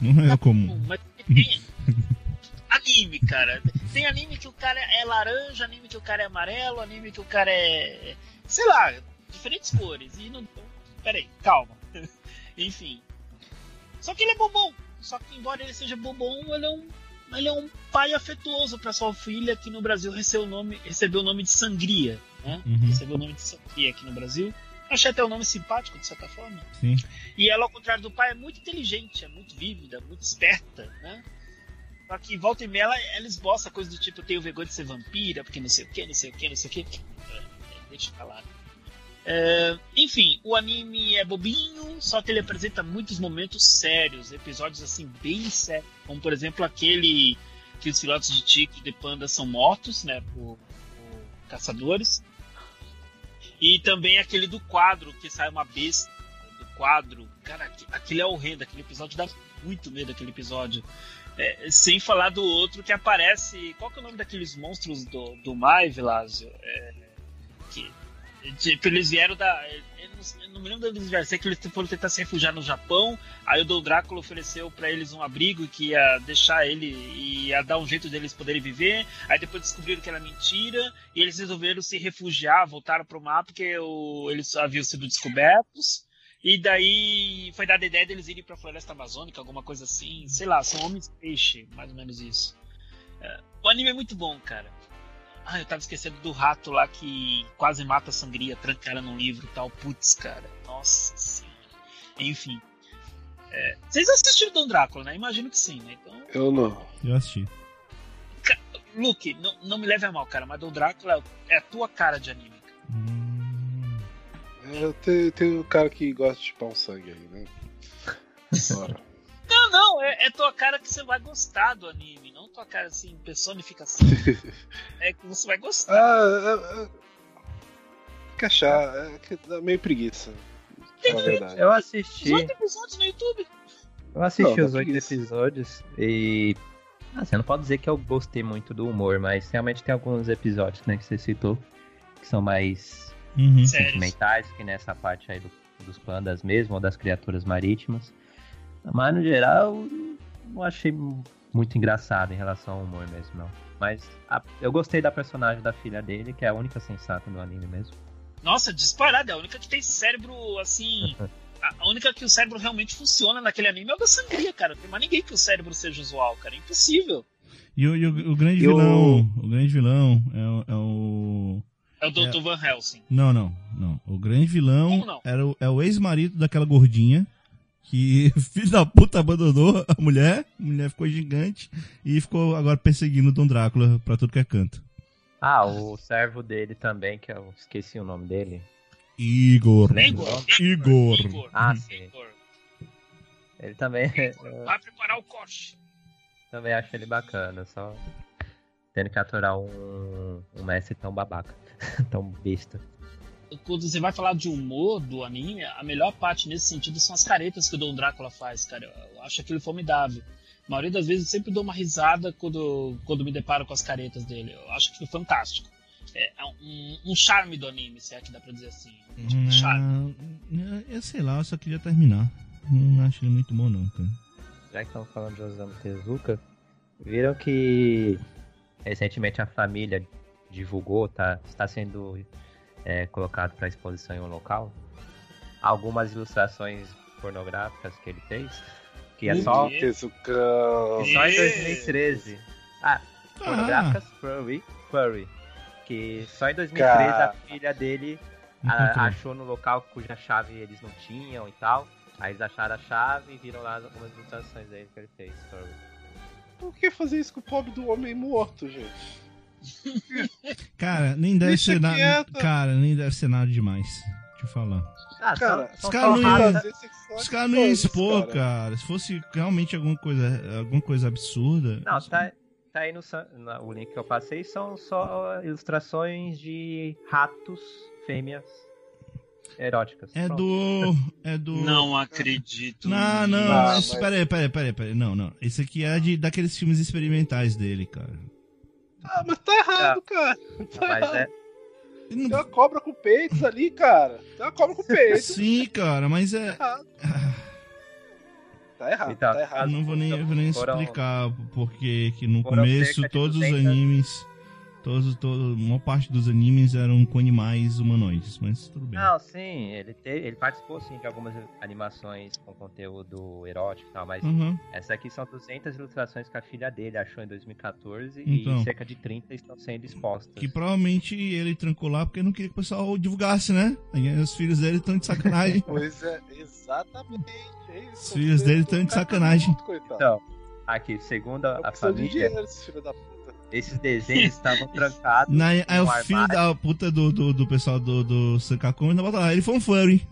Não é Tá comum. bom, Mas tem anime, cara. Tem anime que o cara é laranja, anime que o cara é amarelo, anime que o cara é. sei lá, diferentes cores. E não. Peraí, calma. Enfim. Só que ele é bobão. Só que, embora ele seja bobão, ele é um. Ele é um pai afetuoso para sua filha que no Brasil recebeu o nome, recebeu o nome de Sangria. Né? Uhum. Recebeu o nome de Sangria aqui no Brasil. Achei até o nome simpático, de certa forma. Sim. E ela, ao contrário do pai, é muito inteligente, é muito vívida, muito esperta, né? Só que volta e meia ela, ela esboça coisa do tipo, eu tenho vergonha de ser vampira, porque não sei o que, não sei o que, não sei o que. Deixa pra lá. É, enfim, o anime é bobinho, só que ele apresenta muitos momentos sérios, episódios assim, bem sérios. Como por exemplo aquele que os filhotes de tigre de panda são mortos, né, por, por caçadores. E também aquele do quadro, que sai uma besta do quadro. Cara, aqu- aquele é horrendo, aquele episódio dá muito medo, aquele episódio. É, sem falar do outro que aparece. Qual que é o nome daqueles monstros do, do Mai, Vilásio? É, que, tipo, eles vieram da. Eu não, me lembro de eles que eles foram tentar se refugiar no Japão. Aí o Dom Drácula ofereceu pra eles um abrigo que ia deixar ele. ia dar um jeito deles poderem viver. Aí depois descobriram que era mentira. E eles resolveram se refugiar, voltaram pro mar porque o, eles haviam sido descobertos. E daí foi dada a ideia deles irem pra floresta amazônica, alguma coisa assim. Sei lá, são homens peixe, mais ou menos isso. É, o anime é muito bom, cara. Ah, eu tava esquecendo do rato lá que quase mata a sangria, trancara num livro e tal. Putz, cara. Nossa senhora. Enfim. É, vocês assistiram Dom Drácula, né? Imagino que sim, né? Então, Eu não. Eu assisti. Luke, não, não me leve a mal, cara, mas Dom Drácula é a tua cara de anime. cara. Hum, É, Eu tenho, tem um cara que gosta de chupar um sangue aí, né? Bora. Não, não, é, é tua cara que você vai gostar do anime, não tua cara assim, personificação. é que você vai gostar. Ah, é, é, que achar, é, que dá meio preguiça. Na verdade. Eu assisti. 18 episódios no YouTube. Eu assisti Não, os oito episódios e. Ah, você não pode dizer que eu gostei muito do humor, mas realmente tem alguns episódios, né, que você citou, que são mais uhum. Sentimentais, que nessa parte aí do- dos pandas mesmo, ou das criaturas marítimas. Mas no geral, não achei muito engraçado em relação ao humor mesmo, não. Mas a- eu gostei da personagem da filha dele, que é a única sensata do anime mesmo. Nossa, disparada, é a única que tem cérebro assim. A única que o cérebro realmente funciona naquele anime é o da sangria, cara. Não tem mais ninguém que o cérebro seja usual, cara. É impossível. E, o, e o- o grande E o- vilão. O grande vilão é o. É o... É o Dr. Van Helsing. Não, não, não. O grande vilão era o, é o ex-marido daquela gordinha. Que filho da puta abandonou a mulher. A mulher ficou gigante. E ficou agora perseguindo o Dom Drácula pra tudo que é canto. Ah, o servo dele também, que eu esqueci o nome dele. Igor. Igor. Igor. Igor. Ah, sim. Igor. Ele também, Vai preparar o corte. também acho ele bacana, só tendo que aturar um, um mestre tão babaca, tão besta. Quando você vai falar de humor do anime, a melhor parte nesse sentido são as caretas que o Dom Drácula faz, cara. Eu acho aquilo formidável. A maioria das vezes eu sempre dou uma risada quando, quando me deparo com as caretas dele. Eu acho aquilo fantástico. É um, um charme do anime, se é que dá pra dizer assim. Um tipo de charme. Eu sei lá, eu só queria terminar. Não acho ele muito bom, não, cara. Já que estamos falando de Osamu Tezuka, viram que recentemente a família divulgou, tá, está sendo é, colocado para exposição em um local, algumas ilustrações pornográficas que ele fez, que é só. Tezucão. só em Ih. 2013. Ah, pornográficas furry, furry, que só em 2013 Cara. a filha dele a- achou no local cuja chave eles não tinham e tal. Aí eles acharam a chave e viram lá algumas ilustrações dele que ele fez. furry. Por que fazer isso com o pobre do homem morto, gente? Cara, nem deve Deixa ser nada. Cara, nem deve ser nada demais. Deixa eu falar. Ah, Cara, são, os caras só não iam- Os caras não expor, cara. cara. Se fosse realmente alguma coisa, alguma coisa absurda. Não, tá, tá aí no na- o link que eu passei são só ilustrações de ratos fêmeas eróticas. É Pronto. do. É do. Não acredito. Não, não. Ah, mas- peraí, peraí, peraí, peraí. Não, não. Esse aqui é de, daqueles filmes experimentais dele, cara. Ah, mas tá errado, cara. Tá Mas errado. é, Tem uma cobra com peitos ali, cara. Tem uma cobra com peitos. Sim, cara, mas Tá é. errado. Tá errado, Então, tá Eu errado. não vou nem, eu vou nem Foram- explicar porque que no começo todos os 200. animes, todos, todos, a maior parte dos animes eram com animais humanoides, mas tudo bem. Não, sim, ele, te- ele participou sim de algumas animações com conteúdo erótico e tal, mas Uhum. essas aqui são 200 ilustrações que a filha dele achou em 2014 Então. e cerca de 30 estão sendo expostas. Que provavelmente ele trancou lá porque não queria que o pessoal divulgasse, né? Os filhos dele estão de sacanagem. Pois é, exatamente. É isso. Os filhos dele tão de sacanagem. muito. Então, aqui, segundo a, É a de família, dinheiro, esse filho da puta. Esses desenhos estavam trancados Na, aí no o filho armário. da puta do, do, do pessoal do, do Sankakon ainda bota lá, ele foi um furry.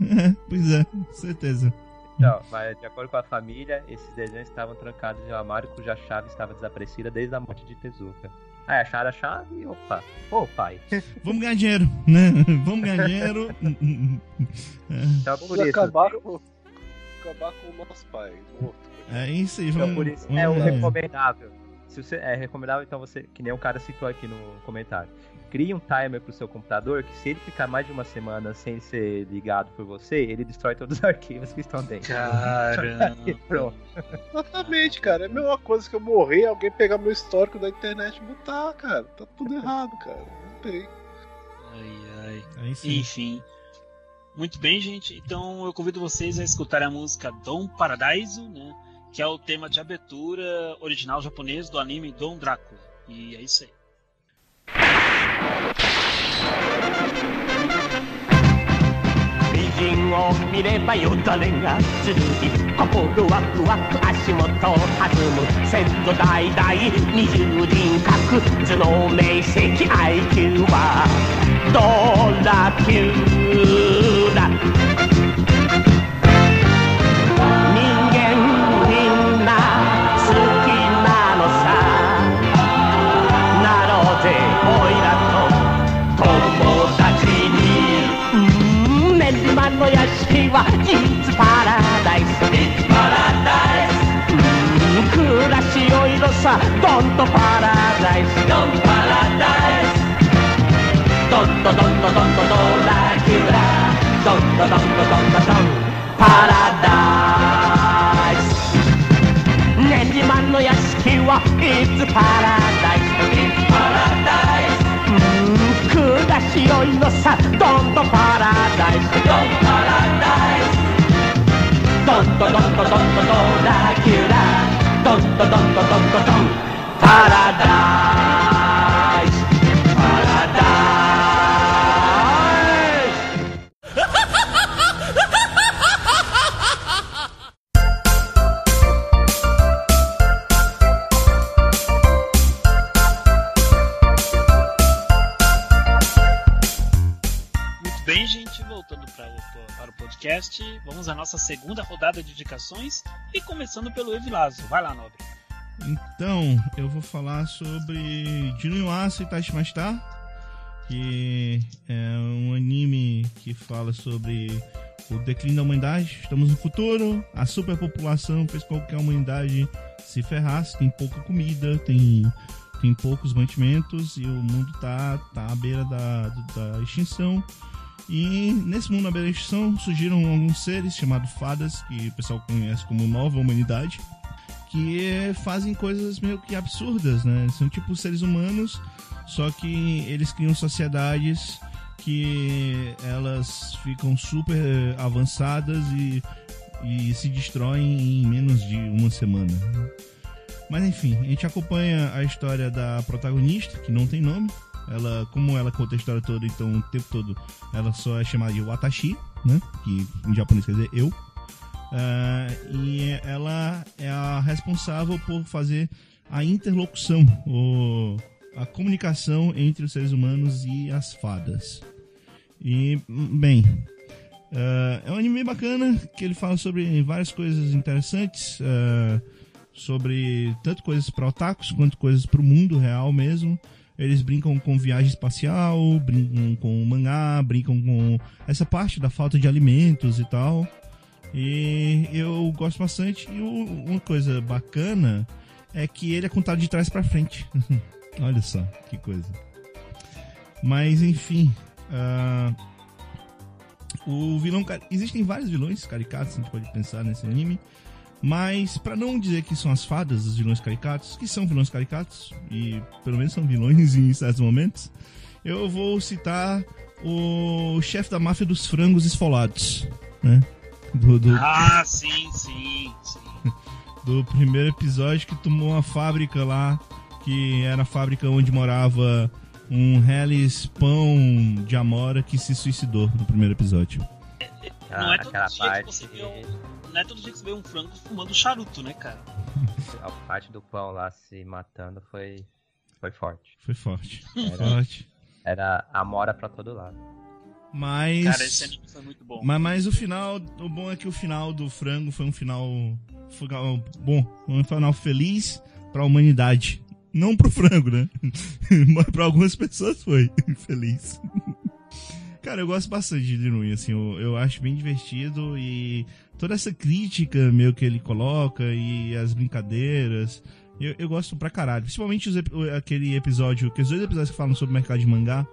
pois é, certeza. Então, mas de acordo com a família, esses desenhos estavam trancados em um armário cuja chave estava desaparecida desde a morte de Tezuka. Aí acharam a chave e opa, ô pai. Vamos ganhar dinheiro, né? Vamos ganhar dinheiro. Então por isso, acabar com, acabar com o nosso pai. É isso aí, então vamos. por isso vamos é o ganhar. recomendável. Se você é recomendável, então você, que nem um cara citou aqui no comentário. Crie um timer pro seu computador que se ele ficar mais de uma semana sem ser ligado por você, ele destrói todos os arquivos que estão dentro. Caramba. Pronto. Exatamente, cara. É a mesma coisa que eu morrer alguém pegar meu histórico da internet e botar, cara. Tá tudo errado, cara. Não tem. Ai, ai. Aí sim. Enfim. Muito bem, gente. Então eu convido vocês a escutarem a música Dom Paradiso, né? Que é o tema de abertura original japonês do anime Dom Drácula. E é isso aí.「いつパラダイス」「いつパラダイス」「暮らしよいろさどんとパラダイス」「どんパラダイス」「どんとどんとどんとドラキュラ」「どんとどんとどんとどんパラダイス」「ねじまんのやしきはいつパラダイス」がいのさどんどんパラダイス。どんどんパラダイス。どんどんどんどんどんどんドラキュラどんどんどんどんどんどんパラダイス podcast, vamos à nossa segunda rodada de indicações. E começando pelo Evilazo. Vai lá, Nobre. Então, eu vou falar sobre Junuasa Itashimashita, que é um anime que fala sobre o declínio da humanidade. Estamos no futuro, a superpopulação fez com que a humanidade se ferrasse, tem pouca comida, tem, tem poucos mantimentos e o mundo tá, tá à beira da, da extinção. E nesse mundo da extinção surgiram alguns seres chamados fadas, que o pessoal conhece como nova humanidade, que fazem coisas meio que absurdas, né? São tipo seres humanos, só que eles criam sociedades que elas ficam super avançadas e, e se destroem em menos de uma semana. Mas enfim, a gente acompanha a história da protagonista, que não tem nome. Ela, como ela conta a história toda, então o tempo todo ela só é chamada de Watashi, né? Que em japonês quer dizer eu. Ah, e ela é a responsável por fazer a interlocução, o, a comunicação entre os seres humanos e as fadas. E, bem, ah, é um anime bacana que ele fala sobre várias coisas interessantes, ah, sobre tanto coisas para otakus quanto coisas para o mundo real mesmo. Eles brincam com viagem espacial, brincam com mangá, brincam com essa parte da falta de alimentos e tal. E eu gosto bastante. E uma coisa bacana é que ele é contado de trás pra frente. Olha só, que coisa. Mas enfim. ah, o vilão. Existem vários vilões caricatos, a gente pode pensar nesse anime. Mas, pra não dizer que são as fadas os vilões caricatos, que são vilões caricatos, e pelo menos são vilões em certos momentos, eu vou citar o chefe da máfia dos frangos esfolados, né? Do, do, Ah, sim, sim, sim. do primeiro episódio que tomou uma fábrica lá, que era a fábrica onde morava um Hellis Pão de Amora que se suicidou no primeiro episódio. Não é todo aquela dia que parte, você vê um. Não é todo dia que você vê um frango fumando charuto, né, cara? a parte do pão lá se matando foi, foi forte. Foi forte. Era, Forte. era amora pra todo lado. Mas. Cara, esse anime foi muito bom. Mas, mas o final, o bom é que o final do frango foi um final, foi um- bom, um final feliz pra humanidade. Não pro frango, né? Mas pra algumas pessoas foi feliz. Cara, eu gosto bastante de Linui, assim, eu, eu acho bem divertido e toda essa crítica meio que ele coloca e as brincadeiras, eu, eu gosto pra caralho. Principalmente os aquele episódio, aqueles dois episódios que falam sobre o mercado de mangá,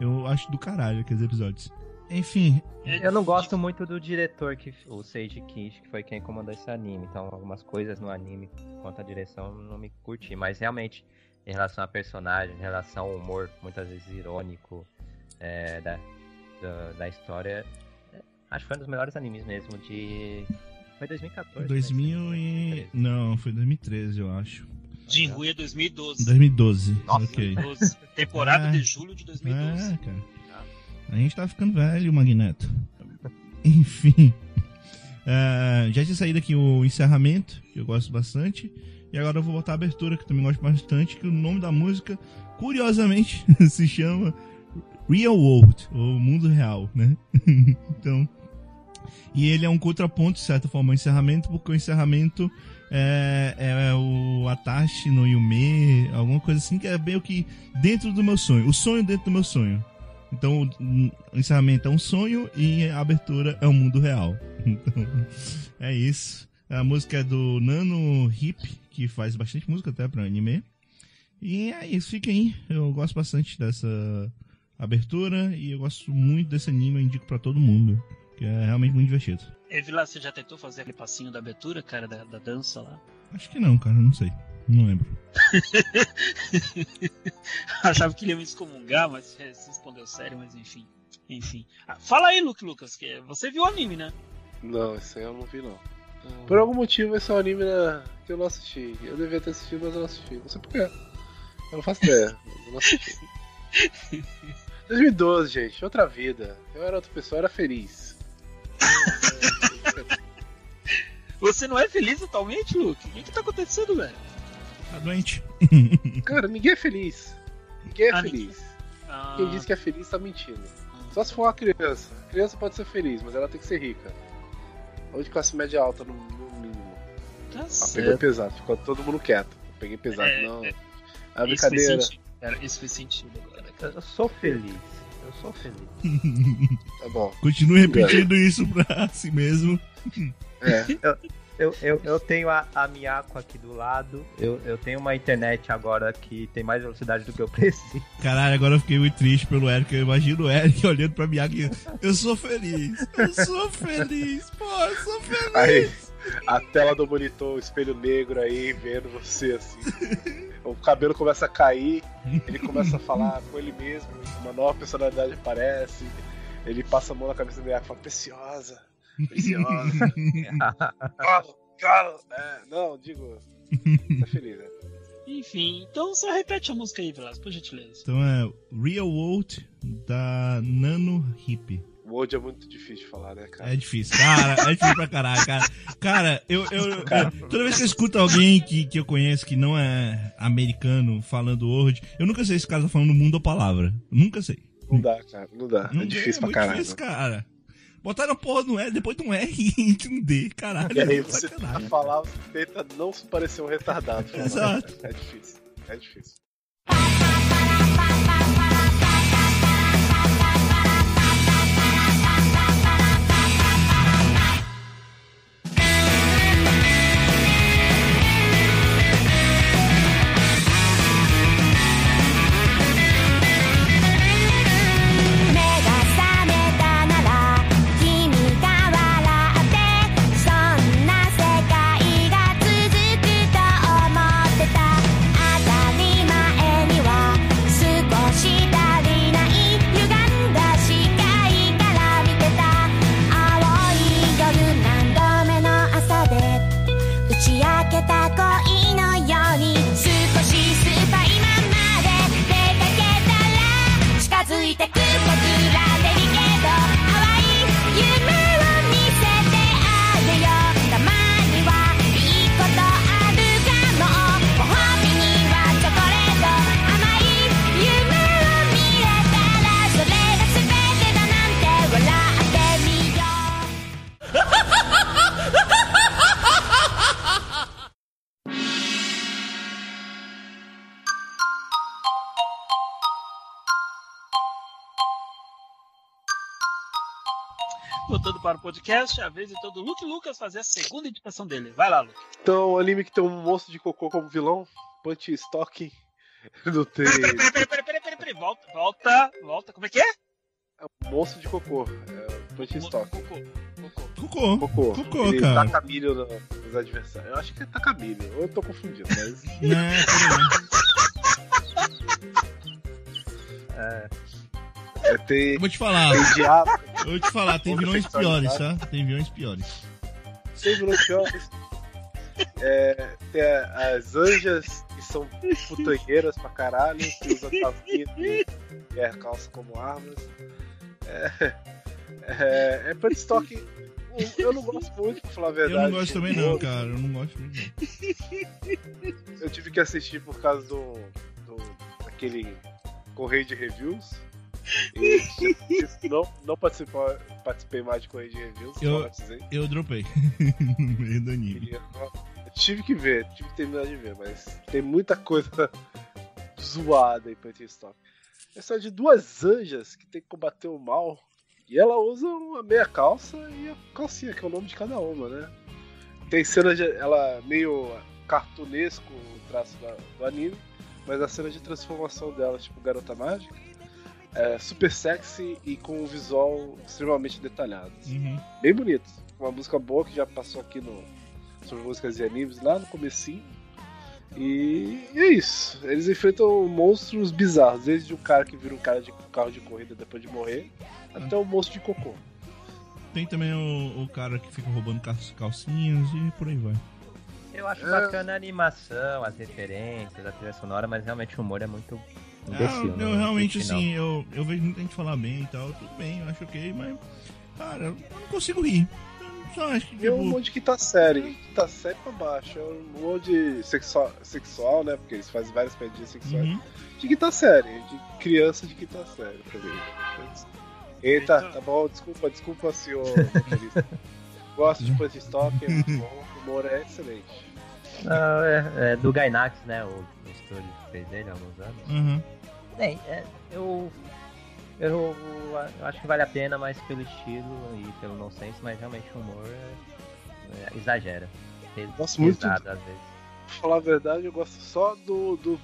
eu acho do caralho aqueles episódios. Enfim, É Eu não gosto muito do diretor, que o Seiji Kishi, que foi quem comandou esse anime. Então, algumas coisas no anime, quanto à direção, eu não me curti. Mas, realmente, em relação a personagem, em relação ao humor, muitas vezes irônico, é, da, da, da história, acho que foi um dos melhores animes mesmo de... Foi 2014, né? 2000 e... Não, foi 2013, eu acho. Jinrui é 2012. 2012, Nossa. ok. 2012. Temporada É. de julho de 2012. É, cara. A gente tá ficando velho, Magneto. Enfim. É, já tinha saído aqui o encerramento, que eu gosto bastante. E agora eu vou botar a abertura, que eu também gosto bastante, que o nome da música, curiosamente, se chama Real World, ou Mundo Real, né? então. E ele é um contraponto, de certa forma, ao encerramento, porque o encerramento é, é o Atashi no Yume, alguma coisa assim, que é meio que dentro do meu sonho. O sonho dentro do meu sonho. Então, o o encerramento é um sonho e a abertura é um mundo real. Então, é isso. A música é do Nano Hip, que faz bastante música até pra anime. E é isso, fiquem aí. Eu gosto bastante dessa abertura e eu gosto muito desse anime, eu indico pra todo mundo. Que é realmente muito divertido. É, Vila, você já tentou fazer aquele passinho da abertura, cara, da, da dança lá? Acho que não, cara, não sei. Não lembro. Achava que ele ia me excomungar, mas respondeu sério, mas enfim. Enfim. Ah, fala aí, Luke Lucas, que você viu o anime, né? Não, esse aí eu não vi não. Por algum motivo esse é um anime né, que eu não assisti. Eu devia ter assistido, mas eu não assisti. Não sei porquê. Eu não faço ideia. Eu não assisti. 2012, gente, outra vida. Eu era outra pessoa, eu era feliz. Você não é feliz atualmente, Luke? O que, que tá acontecendo, velho? Tá doente. Cara, ninguém é feliz. Ninguém é Ah, feliz. Ah, Quem diz que é feliz tá mentindo. Só se for uma criança. A criança pode ser feliz, mas ela tem que ser rica. Ou de classe média alta, no, no mínimo. tá Ah, pegou certo. pesado, ficou todo mundo quieto. Peguei pesado, É, não. é. A Isso fez brincadeira. sentido, cara. Isso fez sentido agora, Eu eu sou feliz. Eu sou feliz. Tá bom. Continue repetindo isso pra si mesmo. É. Eu, eu, eu tenho a, a Miyako aqui do lado. Eu, eu tenho uma internet agora que tem mais velocidade do que eu preciso. Caralho, agora eu fiquei muito triste pelo Eric. Eu imagino o Eric olhando pra minha aqui. Eu sou feliz. Eu sou feliz. Pô, eu sou feliz. Aí, a tela do monitor, o espelho negro aí, vendo você assim. O cabelo começa a cair, ele começa a falar com ele mesmo, uma nova personalidade aparece. Ele passa a mão na cabeça dele e fala: Preciosa, preciosa. Cara, cara. É, não, digo. Tá feliz, né? Enfim, então só repete a música aí, Velasco, por gentileza. Então é Real World da Nano Hip. O World é muito difícil de falar, né, cara? É difícil, cara. É difícil pra caralho, cara. Cara, eu, eu, eu- toda vez que eu escuto alguém que, que eu conheço que não é americano falando Word, eu nunca sei se o cara tá falando mundo ou palavra. Nunca sei. Não dá, cara, não dá. Não é difícil muito pra caralho. difícil, cara. Botaram a porra no R, depois de um R e um D, caralho. E aí é você tenta sacanagem. falar, você tenta não se parecer um retardado. Exato. É difícil, é difícil.「para o podcast, é a vez de todo Luke Lucas fazer a segunda indicação dele. Vai lá, Luke. Então, o anime que tem um monstro de cocô como vilão, Punch Stocking, não tem. Peraí, peraí, peraí, peraí, peraí, peraí. Volta, volta, volta. Como é que é? É um monstro de cocô, é Punch Stock. Cocô. Cocô. Cocô. Cocô. Cocô, Ele cara. taca milho no- nos adversários. Eu acho que é taca milho, ou eu tô confundindo, mas. Né, É, É, tem, Eu vou te falar, tem diabo, eu vou te falar, tem vilões piores, tá? Tem vilões piores. tem vilões É, tem a- as anjas que são putanheiras pra caralho, que usam calcinha e e a calça como armas. É, é, é Punch Stock. Eu não gosto muito, pra falar a Eu verdade. não gosto também não, cara. Eu não gosto não. Eu tive que assistir por causa do. do aquele correio de reviews. E não, não participei, participei mais de correio de reviews, Eu-. Eu dropei no meio do anime. Eu, eu tive que ver, tive que terminar de ver, mas tem muita coisa zoada em Punch Stop. Essa é de duas anjas que tem que combater o mal. E ela usa uma meia calça e a calcinha, que é o nome de cada uma, né? Tem cena de. Ela meio cartunesco o traço da- do anime, mas a cena de transformação dela, tipo Garota Mágica, é super sexy e com um visual extremamente detalhado. Uhum. Bem bonito. Uma música boa que já passou aqui no sobre músicas e animes lá no comecinho. E é isso. Eles enfrentam monstros bizarros, desde um cara que vira um cara de carro de corrida depois de morrer, até um monstro de cocô. Tem também o, o cara que fica roubando cal- calcinhas e por aí vai. eu acho É. bacana a animação, as referências, a trilha sonora, mas realmente o humor é muito imbecil. Ah, eu não realmente, curti, não. assim, eu, eu vejo muita gente falar bem e tal, tudo bem, eu acho ok, mas, cara, eu não consigo rir. Eu só acho que, E é um tipo, monte de quinta série. Quinta série pra baixo. É um monte de sexual, sexual né? Porque eles fazem várias piadinhas sexuais. uhum. De quinta série. De criança de quinta série, pra mim. Eita, Eita. tá bom, desculpa, desculpa, senhor motorista. Gosto de Punch Stop, é muito bom, o humor é excelente. Não, é, é do Gainax, né? O, o estúdio fez ele há alguns anos. Uhum. Bem, é, eu, eu. eu acho que vale a pena, mas pelo estilo e pelo nonsense, mas realmente o humor é- é- exagera. Pes- Gosto muito pesado às vezes. Pra falar a verdade, eu gosto só do, do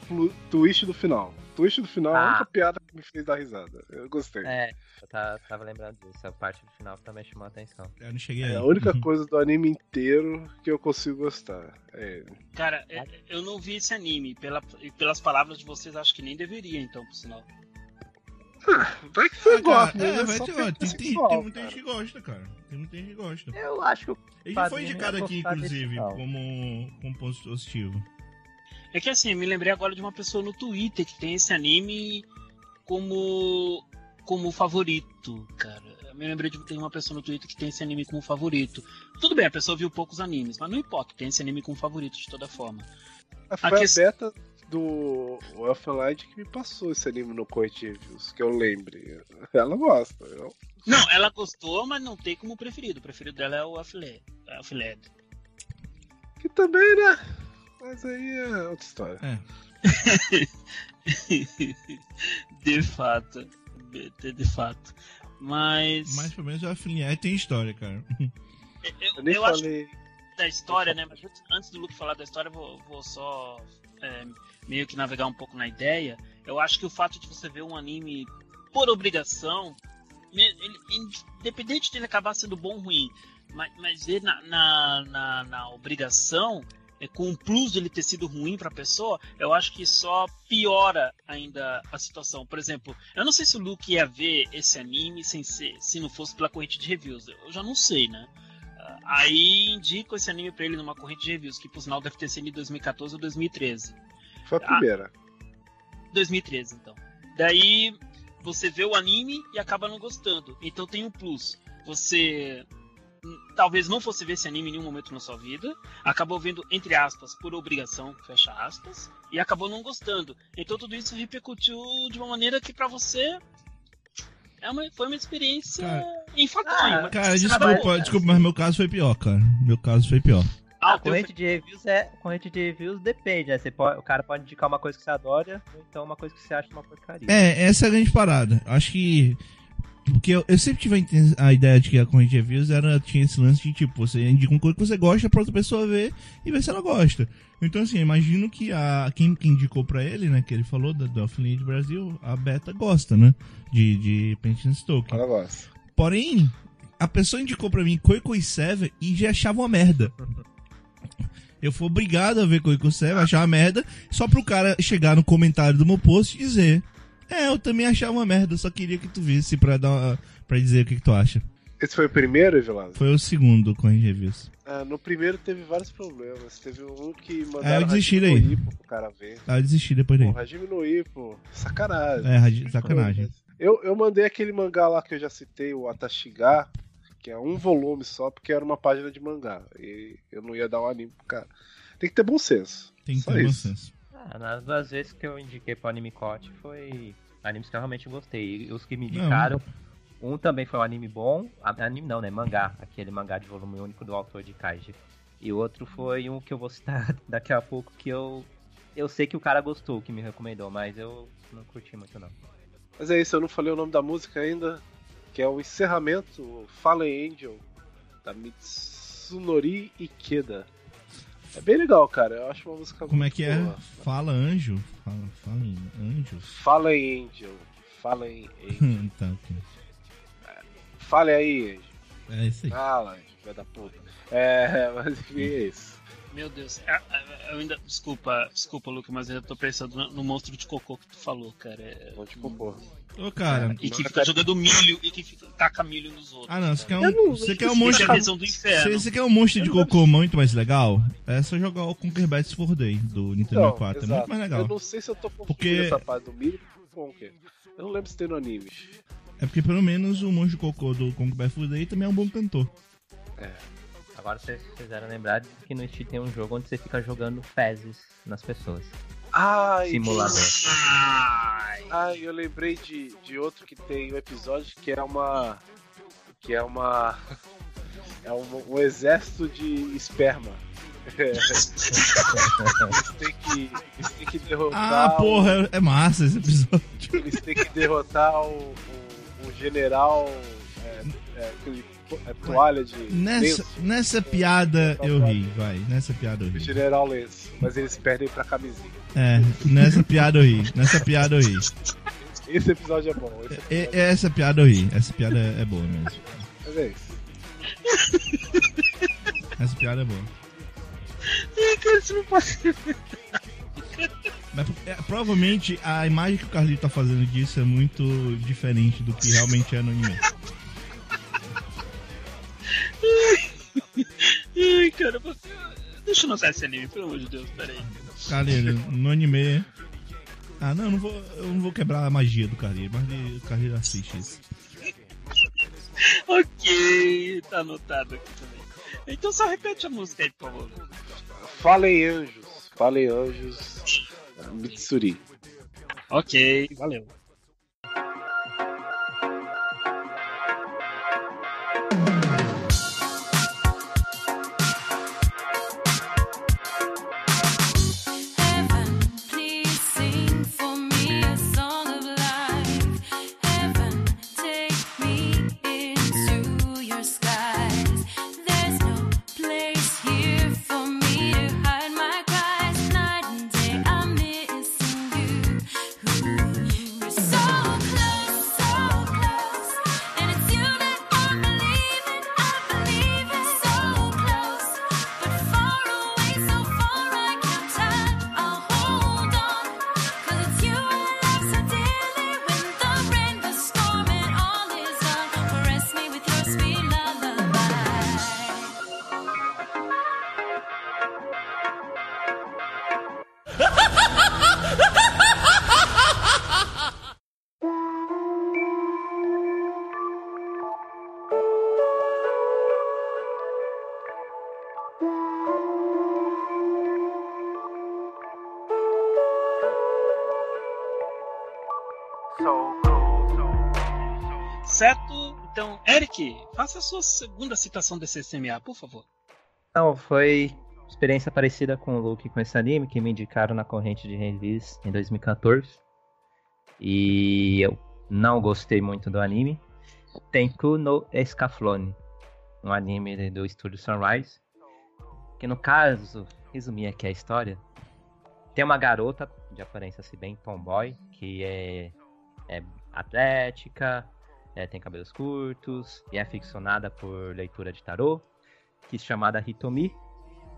twist do final. O twist do final é a Ah. única piada que me fez dar risada. Eu gostei. É, eu ta- tava lembrando disso. A parte do final também chamou a atenção. Eu não cheguei É aí. a única coisa do anime inteiro que eu consigo gostar. É. Cara, é- eu não vi esse anime. Pela, e pelas palavras de vocês, acho que nem deveria, então, por sinal. Vai que você Ah, gosta, né? é, vai Só ter, porque ó, é tem, tem, sexual, tem muita gente que gosta, cara. Tem muita gente que gosta. Eu acho que Ele já foi indicado ia aqui, inclusive, como, como ponto positivo. É que assim, eu me lembrei agora de uma pessoa no Twitter que tem esse anime como como favorito, cara. Eu me lembrei de ter uma pessoa no Twitter que tem esse anime como favorito. Tudo bem, a pessoa viu poucos animes, mas não importa, tem esse anime como favorito de toda forma. Foi A a, quest- beta do Elfenlight que me passou esse anime no Corte Reviews, que eu lembre. Ela gosta. Eu... Não, ela gostou, mas não tem como preferido. O preferido dela é o Affiled. Affiled. Que também, né? Mas aí é outra história. É. de fato. De, de fato. Mas. Mas pelo menos o Affiliate tem história, cara. eu, Eu nem eu acho falei. da história, né? Mas antes- do Luke falar da história, eu vou, vou só é, meio que navegar um pouco na ideia. Eu acho que o fato de você ver um anime por obrigação, ele- independente de ele acabar sendo bom ou ruim, mas, mas ver na, na, na, na obrigação, é, com o plus de ele ter sido ruim pra pessoa, eu acho que só piora ainda a situação. Por exemplo, eu não sei se o Luke ia ver esse anime sem ser, se não fosse pela corrente de reviews. Eu já não sei, né? Ah, Aí indico esse anime pra ele numa corrente de reviews, que por sinal deve ter sido em 2014 ou 2013. Foi a primeira. 2013, então. Daí você vê o anime e acaba não gostando. Então tem um plus. Você hum, talvez não fosse ver esse anime em nenhum momento na sua vida, acabou vendo, entre aspas, por obrigação, fecha aspas, e acabou não gostando. Então tudo isso repercutiu de uma maneira que pra você é uma, foi uma experiência Cara- enfadonha. Ah, Cara, desculpa, desculpa, mas meu caso foi pior, cara. Meu caso foi pior. Ah, A teu corrente de reviews é. Corrente de reviews depende, né? Você pode, o cara pode indicar uma coisa que você adora, ou então uma coisa que você acha uma porcaria. É, essa é a grande parada. Acho que. Porque eu, eu sempre tive a ideia de que a corrente de reviews era, tinha esse lance de tipo, você indica uma coisa que você gosta pra outra pessoa ver e ver se ela gosta. Então, assim, eu imagino que a, quem, quem indicou pra ele, né, que ele falou da Dolphin de Brasil, a Beta gosta, né? De, de Paint and Stoke. Ela gosta. Porém, a pessoa indicou pra mim Koikoi 7 e já achava uma merda. Eu fui obrigado a ver Koikoi 7, achar uma merda, só pro cara chegar no comentário do meu post e dizer: É, eu também achava uma merda, só queria que tu visse pra, dar uma, pra dizer o que, que tu acha. Esse foi o primeiro, Evilado? Foi o segundo com reviews. Ah, no primeiro teve vários problemas. Teve um que Ah, eu desisti no daí. Pro cara ver. Ah, eu desisti depois daí. Pô, Hajime no Ippo, sacanagem. É, sacanagem. Eu, eu mandei aquele mangá lá que eu já citei, o Atashiga, que é um volume só, porque era uma página de mangá. E eu não ia dar um anime pro cara. Tem que ter bom senso. Tem que Só ter bom isso. senso. Ah, nas duas vezes que eu indiquei pro Anime Cote foi animes que eu realmente gostei. E os que me Não. indicaram, um também foi um anime bom, a- anime não, né? Mangá, aquele mangá de volume único do autor de Kaiji. E o outro foi um que eu vou citar daqui a pouco que eu eu sei que o cara gostou, que me recomendou, mas eu não curti muito não. Mas é isso, eu não falei o nome da música ainda, que é o encerramento, o Fallen Angel, da Mitsunori Ikeda. É bem legal, cara. Eu acho uma música Como é que é? boa. Fala anjo? Fala, fala em anjo? Fallen Angel. Fallen Angel. tá, ok. Fale aí, Angel. É isso aí. Fala, Angel, filho da puta. É, mas enfim, é isso. Meu Deus, é- é- eu ainda. Desculpa, desculpa, Luke, mas eu tô pensando no, monstro de cocô que tu falou, cara. É- Não te cocô. Ô, cara. E que fica jogando milho e que fica, taca milho nos outros. Ah, não, você quer Eu não- um, você quer um monstro é do inferno. Você, você quer um monstro de cocô muito mais legal? É só jogar o Conquer Bad for Day do Nintendo Não, 64. É exato. muito mais legal. Eu não sei se eu tô confundindo Porque- essa parte do milho com o quê? Eu não lembro se tem no anime. É porque pelo menos o monstro de cocô do Conquer Bad for Day também é um bom cantor. Agora vocês fizeram lembrar que no Steam tem um jogo onde você fica jogando fezes nas pessoas. Ai, Simulador. Ai, Ai, eu lembrei de, de outro que tem um episódio que é uma. Que é uma. É um, um exército de esperma. É. Eles têm que, eles têm que derrotar. Ah, o- porra, é massa esse episódio. Eles têm que derrotar o, o, o general. É, é, é, toalha de. Nessa, lenço, nessa piada eu ri, vai. Nessa piada eu o ri. general lenço. Mas eles perdem pra camisinha. É, nessa piada eu ri. Nessa piada eu ri. Esse episódio é bom. Esse E- episódio essa piada eu ri. Essa piada é boa mesmo. Mas é isso. Essa piada é boa. Ih, cara, isso não pode Mas, é, provavelmente a imagem que o Carlito tá fazendo disso é muito diferente do que realmente é no anime. Ai, cara, você... deixa eu notar esse anime, pelo amor de Deus, peraí. No anime. Ah, não, eu não vou, eu não vou quebrar a magia do Carleiro, mas o Carleiro assiste isso. Ok, tá anotado aqui também. Então só repete a música aí, por favor. Falem anjos. Falem anjos. Mitsuri. Ok, valeu. Certo? Então, Eric, faça a sua segunda citação desse SMA, por favor. Não, foi experiência parecida com o Luke com esse anime, que me indicaram na corrente de release em 2014. E eu não gostei muito do anime. Tenku no Escaflone, um anime do estúdio Sunrise. Que no caso, resumir aqui a história, tem uma garota de aparência assim, bem tomboy, que é, é atlética, é, tem cabelos curtos e é aficionada por leitura de tarô que é chamada Hitomi,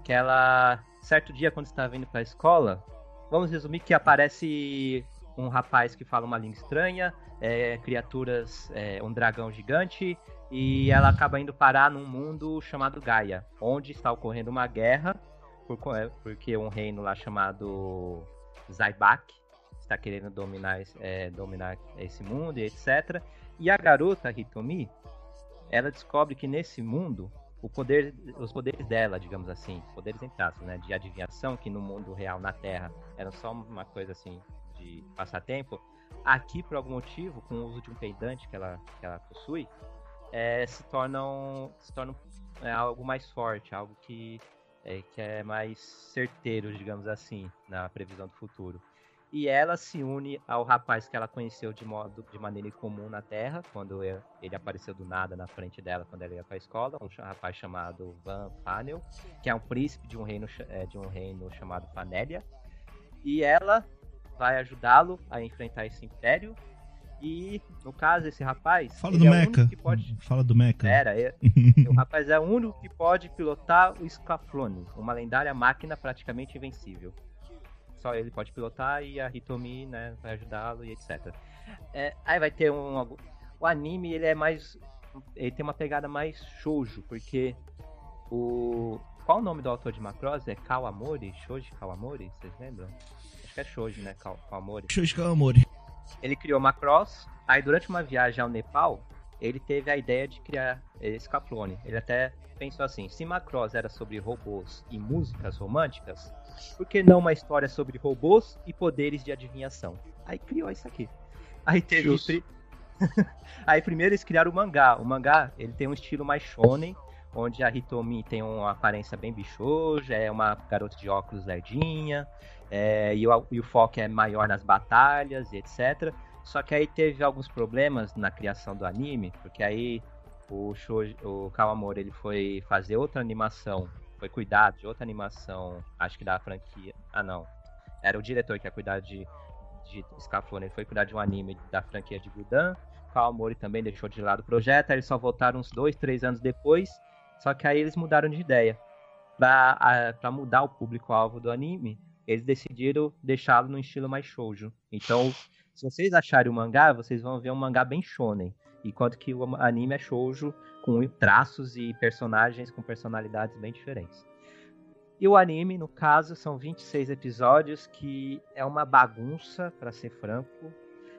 que ela, certo dia, quando estava indo para a escola, vamos resumir que aparece um rapaz que fala uma língua estranha, é, criaturas, é, um dragão gigante, e ela acaba indo parar num mundo chamado Gaia, onde está ocorrendo uma guerra, por é, porque um reino lá chamado Zaibak está querendo dominar, é, dominar esse mundo e etc. E a garota Hitomi, ela descobre que nesse mundo o poder, os poderes dela, digamos assim, poderes entre aspas, né, de adivinhação, que no mundo real, na Terra, eram só uma coisa assim de passatempo, aqui por algum motivo, com o uso de um peidante que ela, que ela possui, é, se tornam, se tornam é, algo mais forte, algo que é, que é mais certeiro, digamos assim, na previsão do futuro. E ela se une ao rapaz que ela conheceu de modo de maneira incomum na Terra, quando ele apareceu do nada na frente dela quando ela ia para a escola, um rapaz chamado Van Fanel, que é um príncipe de um reino eh, de um reino chamado Fanélia. E ela vai ajudá-lo a enfrentar esse império. E no caso esse rapaz, Fala do é Mecha. que pode Fala do Mecha. Pera, é- o rapaz é o único que pode pilotar o Scaflone, uma lendária máquina praticamente invencível. Só ele pode pilotar e a Hitomi, né, vai ajudá-lo e etc. É, aí vai ter um. O anime, ele é mais. Ele tem uma pegada mais shoujo, porque o. Qual o nome do autor de Macross? É Kawamori? Shoji Kawamori? Vocês lembram? Acho que é Shoji, né? Kaw- Kawamori. Shoji Amore. Ele criou Macross, aí durante uma viagem ao Nepal, ele teve a ideia de criar esse clone. Ele até pensou assim, se Macross era sobre robôs e músicas românticas, por que não uma história sobre robôs e poderes de adivinhação? Aí criou isso aqui. Aí teve... Pri- aí primeiro eles criaram o mangá. O mangá, ele tem um estilo mais shonen, onde a Hitomi tem uma aparência bem bichoja, é uma garota de óculos lerdinha, é, e, o, e o foco é maior nas batalhas e etc. Só que aí teve alguns problemas na criação do anime, porque aí o, Shoji, o Kawamori ele foi fazer outra animação, foi cuidar de outra animação, acho que da franquia. Ah, não. Era o diretor que ia cuidar de, de ele foi cuidar de um anime da franquia de Gudan. Kawamori também deixou de lado o projeto, aí eles só voltaram uns dois, três anos depois. Só que aí eles mudaram de ideia. Pra mudar o público-alvo do anime, eles decidiram deixá-lo no estilo mais shoujo. Então, se vocês acharem o mangá, vocês vão ver um mangá bem shonen. Enquanto que o anime é shoujo com traços e personagens com personalidades bem diferentes. E o anime, no caso, são 26 episódios, que é uma bagunça, para ser franco,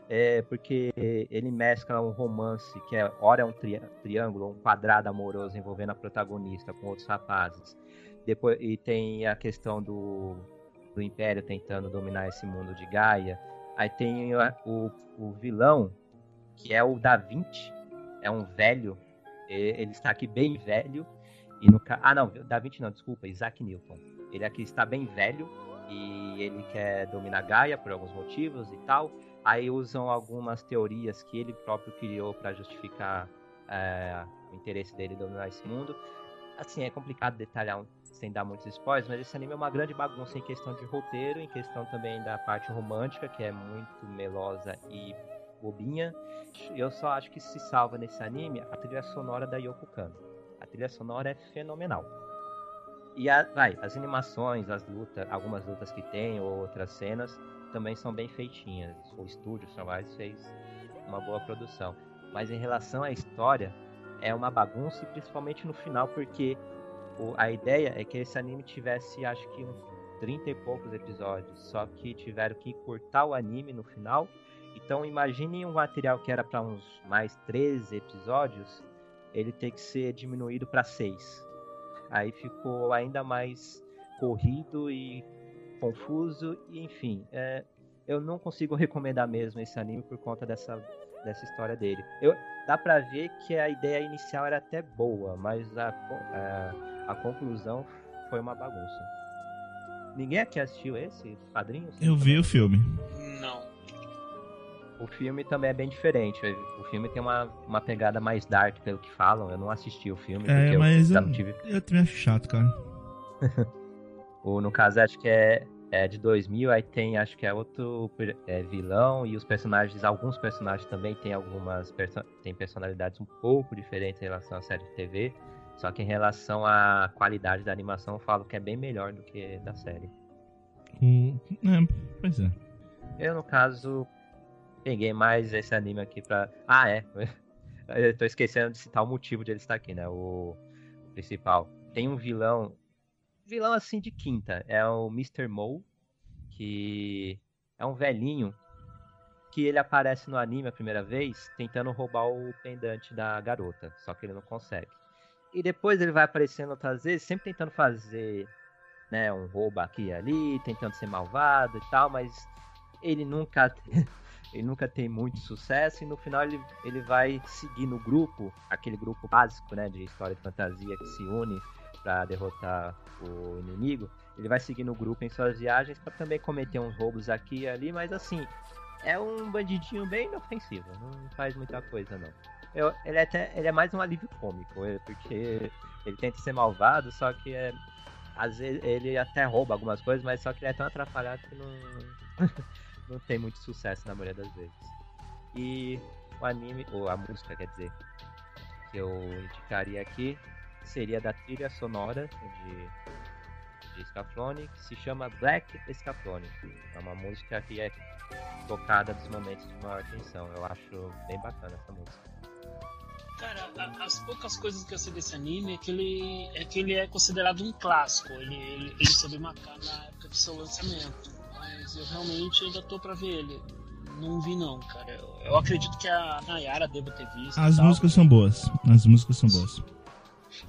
é porque ele mescla um romance que é ora é um tri triângulo, um quadrado amoroso envolvendo a protagonista com outros rapazes. Depois e tem a questão do, do Império tentando dominar esse mundo de Gaia. Aí tem o, o vilão que é o Da Vinci, é um velho, ele está aqui bem velho, e no Ah, não, Da Vinci não, desculpa, Isaac Newton. Ele aqui está bem velho e ele quer dominar Gaia por alguns motivos e tal. Aí usam algumas teorias que ele próprio criou para justificar é, o interesse dele em dominar esse mundo. Assim, é complicado detalhar sem dar muitos spoilers, mas esse anime é uma grande bagunça em questão de roteiro, em questão também da parte romântica, que é muito melosa e bobinha. Eu só acho que se salva nesse anime a trilha sonora da Yoko Kano. A trilha sonora é fenomenal. E a, vai, as animações, as lutas, algumas lutas que tem, ou outras cenas, também são bem feitinhas. O estúdio Sunrise fez uma boa produção. Mas em relação à história, é uma bagunça, principalmente no final, porque o, a ideia é que esse anime tivesse, acho que uns 30 e poucos episódios. Só que tiveram que cortar o anime no final então imagine um material que era para uns mais 13 episódios, ele ter que ser diminuído para 6. Aí ficou ainda mais corrido e confuso, e enfim, é, eu não consigo recomendar mesmo esse anime por conta dessa, dessa história dele. Eu, dá pra ver que a ideia inicial era até boa, mas a, a, a conclusão foi uma bagunça. Ninguém aqui assistiu esse? Padrinhos? Eu vi o filme. O filme também é bem diferente. O filme tem uma, uma pegada mais dark, pelo que falam. Eu não assisti o filme. É, mas eu, não tive... eu também acho chato, cara. o, no caso, acho que é, é de 2000. Aí tem, acho que é outro é, vilão. E os personagens, alguns personagens também tem algumas perso tem personalidades um pouco diferentes em relação à série de TV. Só que em relação à qualidade da animação, eu falo que é bem melhor do que da série. Hum, é, pois é. Eu, no caso, peguei mais esse anime aqui pra. Ah, é. Eu tô esquecendo de citar o motivo de ele estar aqui, né? O, principal. Tem um vilão. Vilão assim de quinta. É o Mr. Mole. Que é um velhinho. Que ele aparece no anime a primeira vez tentando roubar o pendante da garota. Só que ele não consegue. E depois ele vai aparecendo outras vezes, sempre tentando fazer né, um roubo aqui e ali, tentando ser malvado e tal, mas ele nunca ele nunca tem muito sucesso e no final ele, ele vai seguir no grupo, aquele grupo básico, né, de história de fantasia que se une para derrotar o inimigo. Ele vai seguir no grupo em suas viagens para também cometer uns roubos aqui e ali, mas assim, é um bandidinho bem inofensivo, não faz muita coisa não. Eu, ele, é até, ele é mais um alívio cômico, é, porque ele tenta ser malvado, só que é, às vezes ele até rouba algumas coisas, mas só que ele é tão atrapalhado que não. não tem muito sucesso na maioria das vezes. E o anime, ou a música, quer dizer, que eu indicaria aqui seria da trilha sonora de, de Scaflone, que se chama Black Scaflone. É uma música que é tocada nos momentos de maior tensão. Eu acho bem bacana essa música. Cara, as poucas coisas que eu sei desse anime é que ele é, que ele é considerado um clássico. Ele, ele, ele soube marcar na época do seu lançamento mas eu realmente ainda tô pra ver ele. Não vi não, cara. Eu, eu acredito que a Nayara deva ter visto. As músicas são boas. As músicas são boas. Eu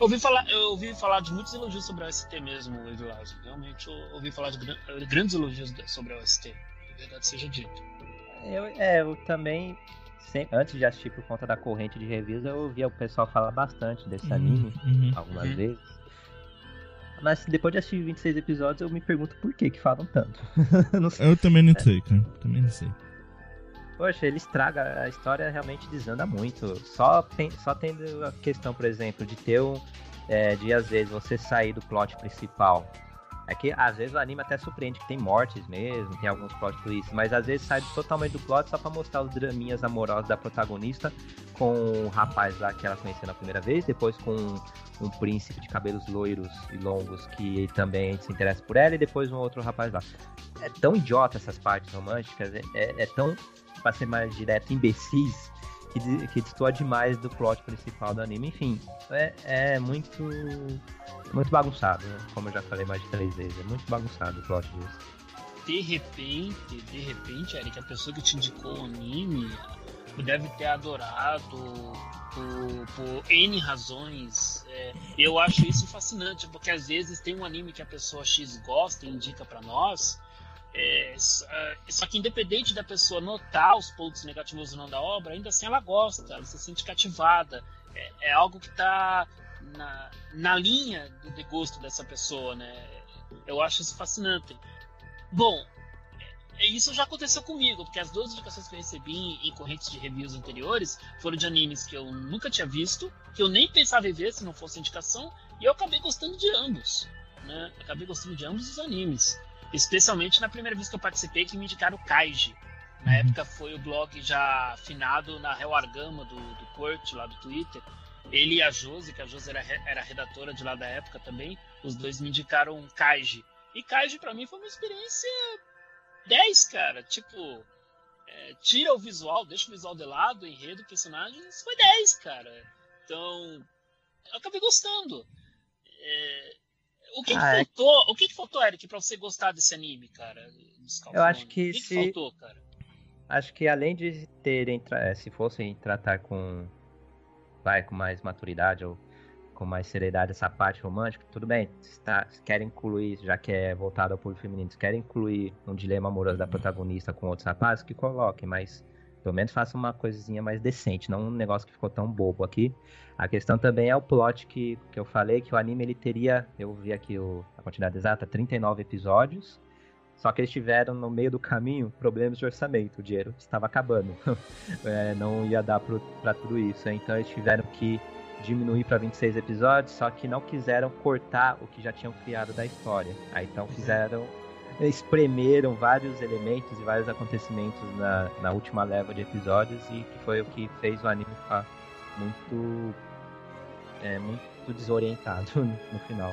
ouvi falar, eu ouvi falar de muitos elogios sobre a OST mesmo, Eduardo. Realmente eu ouvi falar de grandes elogios sobre a OST. Na verdade seja dito. Eu, é, eu também sem- antes de assistir por conta da corrente de reviews, eu ouvia o pessoal falar bastante desse Uhum, anime, uhum. algumas Uhum. vezes. Mas depois de assistir 26 episódios, eu me pergunto por que que falam tanto. não sei. Eu também não sei, cara. Também não sei. Poxa, ele estraga, a história realmente desanda muito. Só, tem, só tendo a questão, por exemplo, de ter um. é, de às vezes você sair do plot principal. É que às vezes o anime até surpreende que tem mortes mesmo, tem alguns plot twists, mas às vezes sai totalmente do plot só pra mostrar os draminhas amorosos da protagonista com o rapaz lá que ela conheceu na primeira vez, depois com um príncipe de cabelos loiros e longos que também se interessa por ela, e depois um outro rapaz lá. É tão idiota essas partes românticas, é, é- é tão, pra ser mais direto, imbecis, que, que destoa demais do plot principal do anime. Enfim, é, é muito. Muito bagunçado, né? como eu já falei mais de três vezes. É muito bagunçado o plot disso. De repente, de repente, Eric, a pessoa que te indicou o anime deve ter adorado por, por N razões. É, eu acho isso fascinante, porque às vezes tem um anime que a pessoa X gosta e indica pra nós. é, ah, só que independente da pessoa notar os pontos negativos ou não da obra, ainda assim ela gosta, ela se sente cativada. É, é algo que tá na, na linha do de gosto dessa pessoa, né? Eu acho isso fascinante. Bom, é- isso já aconteceu comigo, porque as duas indicações que eu recebi em, correntes de reviews anteriores foram de animes que eu nunca tinha visto, que eu nem pensava em ver se não fosse indicação, e eu acabei gostando de ambos. Né? Acabei gostando de ambos os animes. Especialmente na primeira vez que eu participei, que me indicaram o Kaiji. Na Uhum. época foi o blog já afinado na Hell Argama do, do Kurt, lá do Twitter. Ele e a Josi, que a Josi era, era redatora de lá da época também, os dois me indicaram Kaiji. E Kaiji pra mim foi uma experiência 10, cara. Tipo, é, tira o visual, deixa o visual de lado, o enredo, personagens, foi 10, cara. Então, eu acabei gostando. É, o que, que Ah, é- faltou, o que, que faltou, Eric, pra você gostar desse anime, cara? Eu acho que o que, que se- faltou, cara? Acho que além de terem, eh, se fossem tratar com, vai, com mais maturidade ou com mais seriedade essa parte romântica, tudo bem, se, tá, se querem incluir, já que é voltado ao público feminino, se querem incluir um dilema amoroso da protagonista com outros rapazes, que coloquem, mas pelo menos façam uma coisinha mais decente, não um negócio que ficou tão bobo aqui. A questão também é o plot que, que eu falei, que o anime ele teria, eu vi aqui o, a quantidade exata, 39 episódios, só que eles tiveram no meio do caminho problemas de orçamento, o dinheiro estava acabando. É, não ia dar pra tudo isso. Então eles tiveram que diminuir para 26 episódios, só que não quiseram cortar o que já tinham criado da história. Aí então fizeram. espremeram vários elementos e vários acontecimentos na, na última leva de episódios e que foi o que fez o anime ficar muito. É, muito desorientado no final.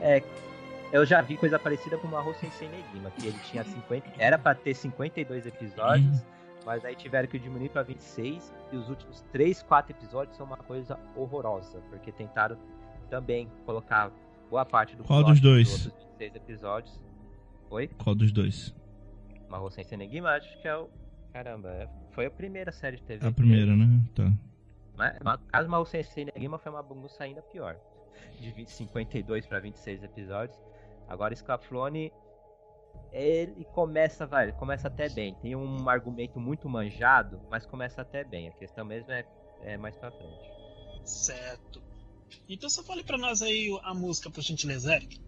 É, eu já vi coisa parecida com o Mahou Sensei Negima, que ele tinha 50. Era pra ter 52 episódios, mas aí tiveram que diminuir pra 26. E os últimos 3, 4 episódios são uma coisa horrorosa, porque tentaram também colocar boa parte do Qual dos dois? outros 26 episódios. Oi? Qual dos dois? Mahou Sensei Negima, acho que é o. Caramba, é- foi a primeira série de TV. A primeira, né? Tá. Mas, mas caso Mahou Sensei Negima foi uma bagunça ainda pior. De 20 52 para 26 episódios. Agora Scaflone ele começa, vai, ele começa até bem. Tem um argumento muito manjado, mas começa até bem. A questão mesmo é, é mais pra frente. Certo. Então só fale pra nós aí a música, por gentileza, Eric.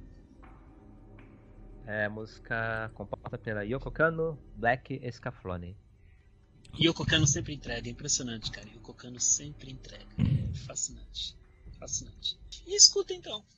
É a música composta pela Yoko Kano, Black Scaflone. E o Cocano sempre entrega, é impressionante, cara. E o Cocano sempre entrega. É fascinante. Fascinante. E escuta então.「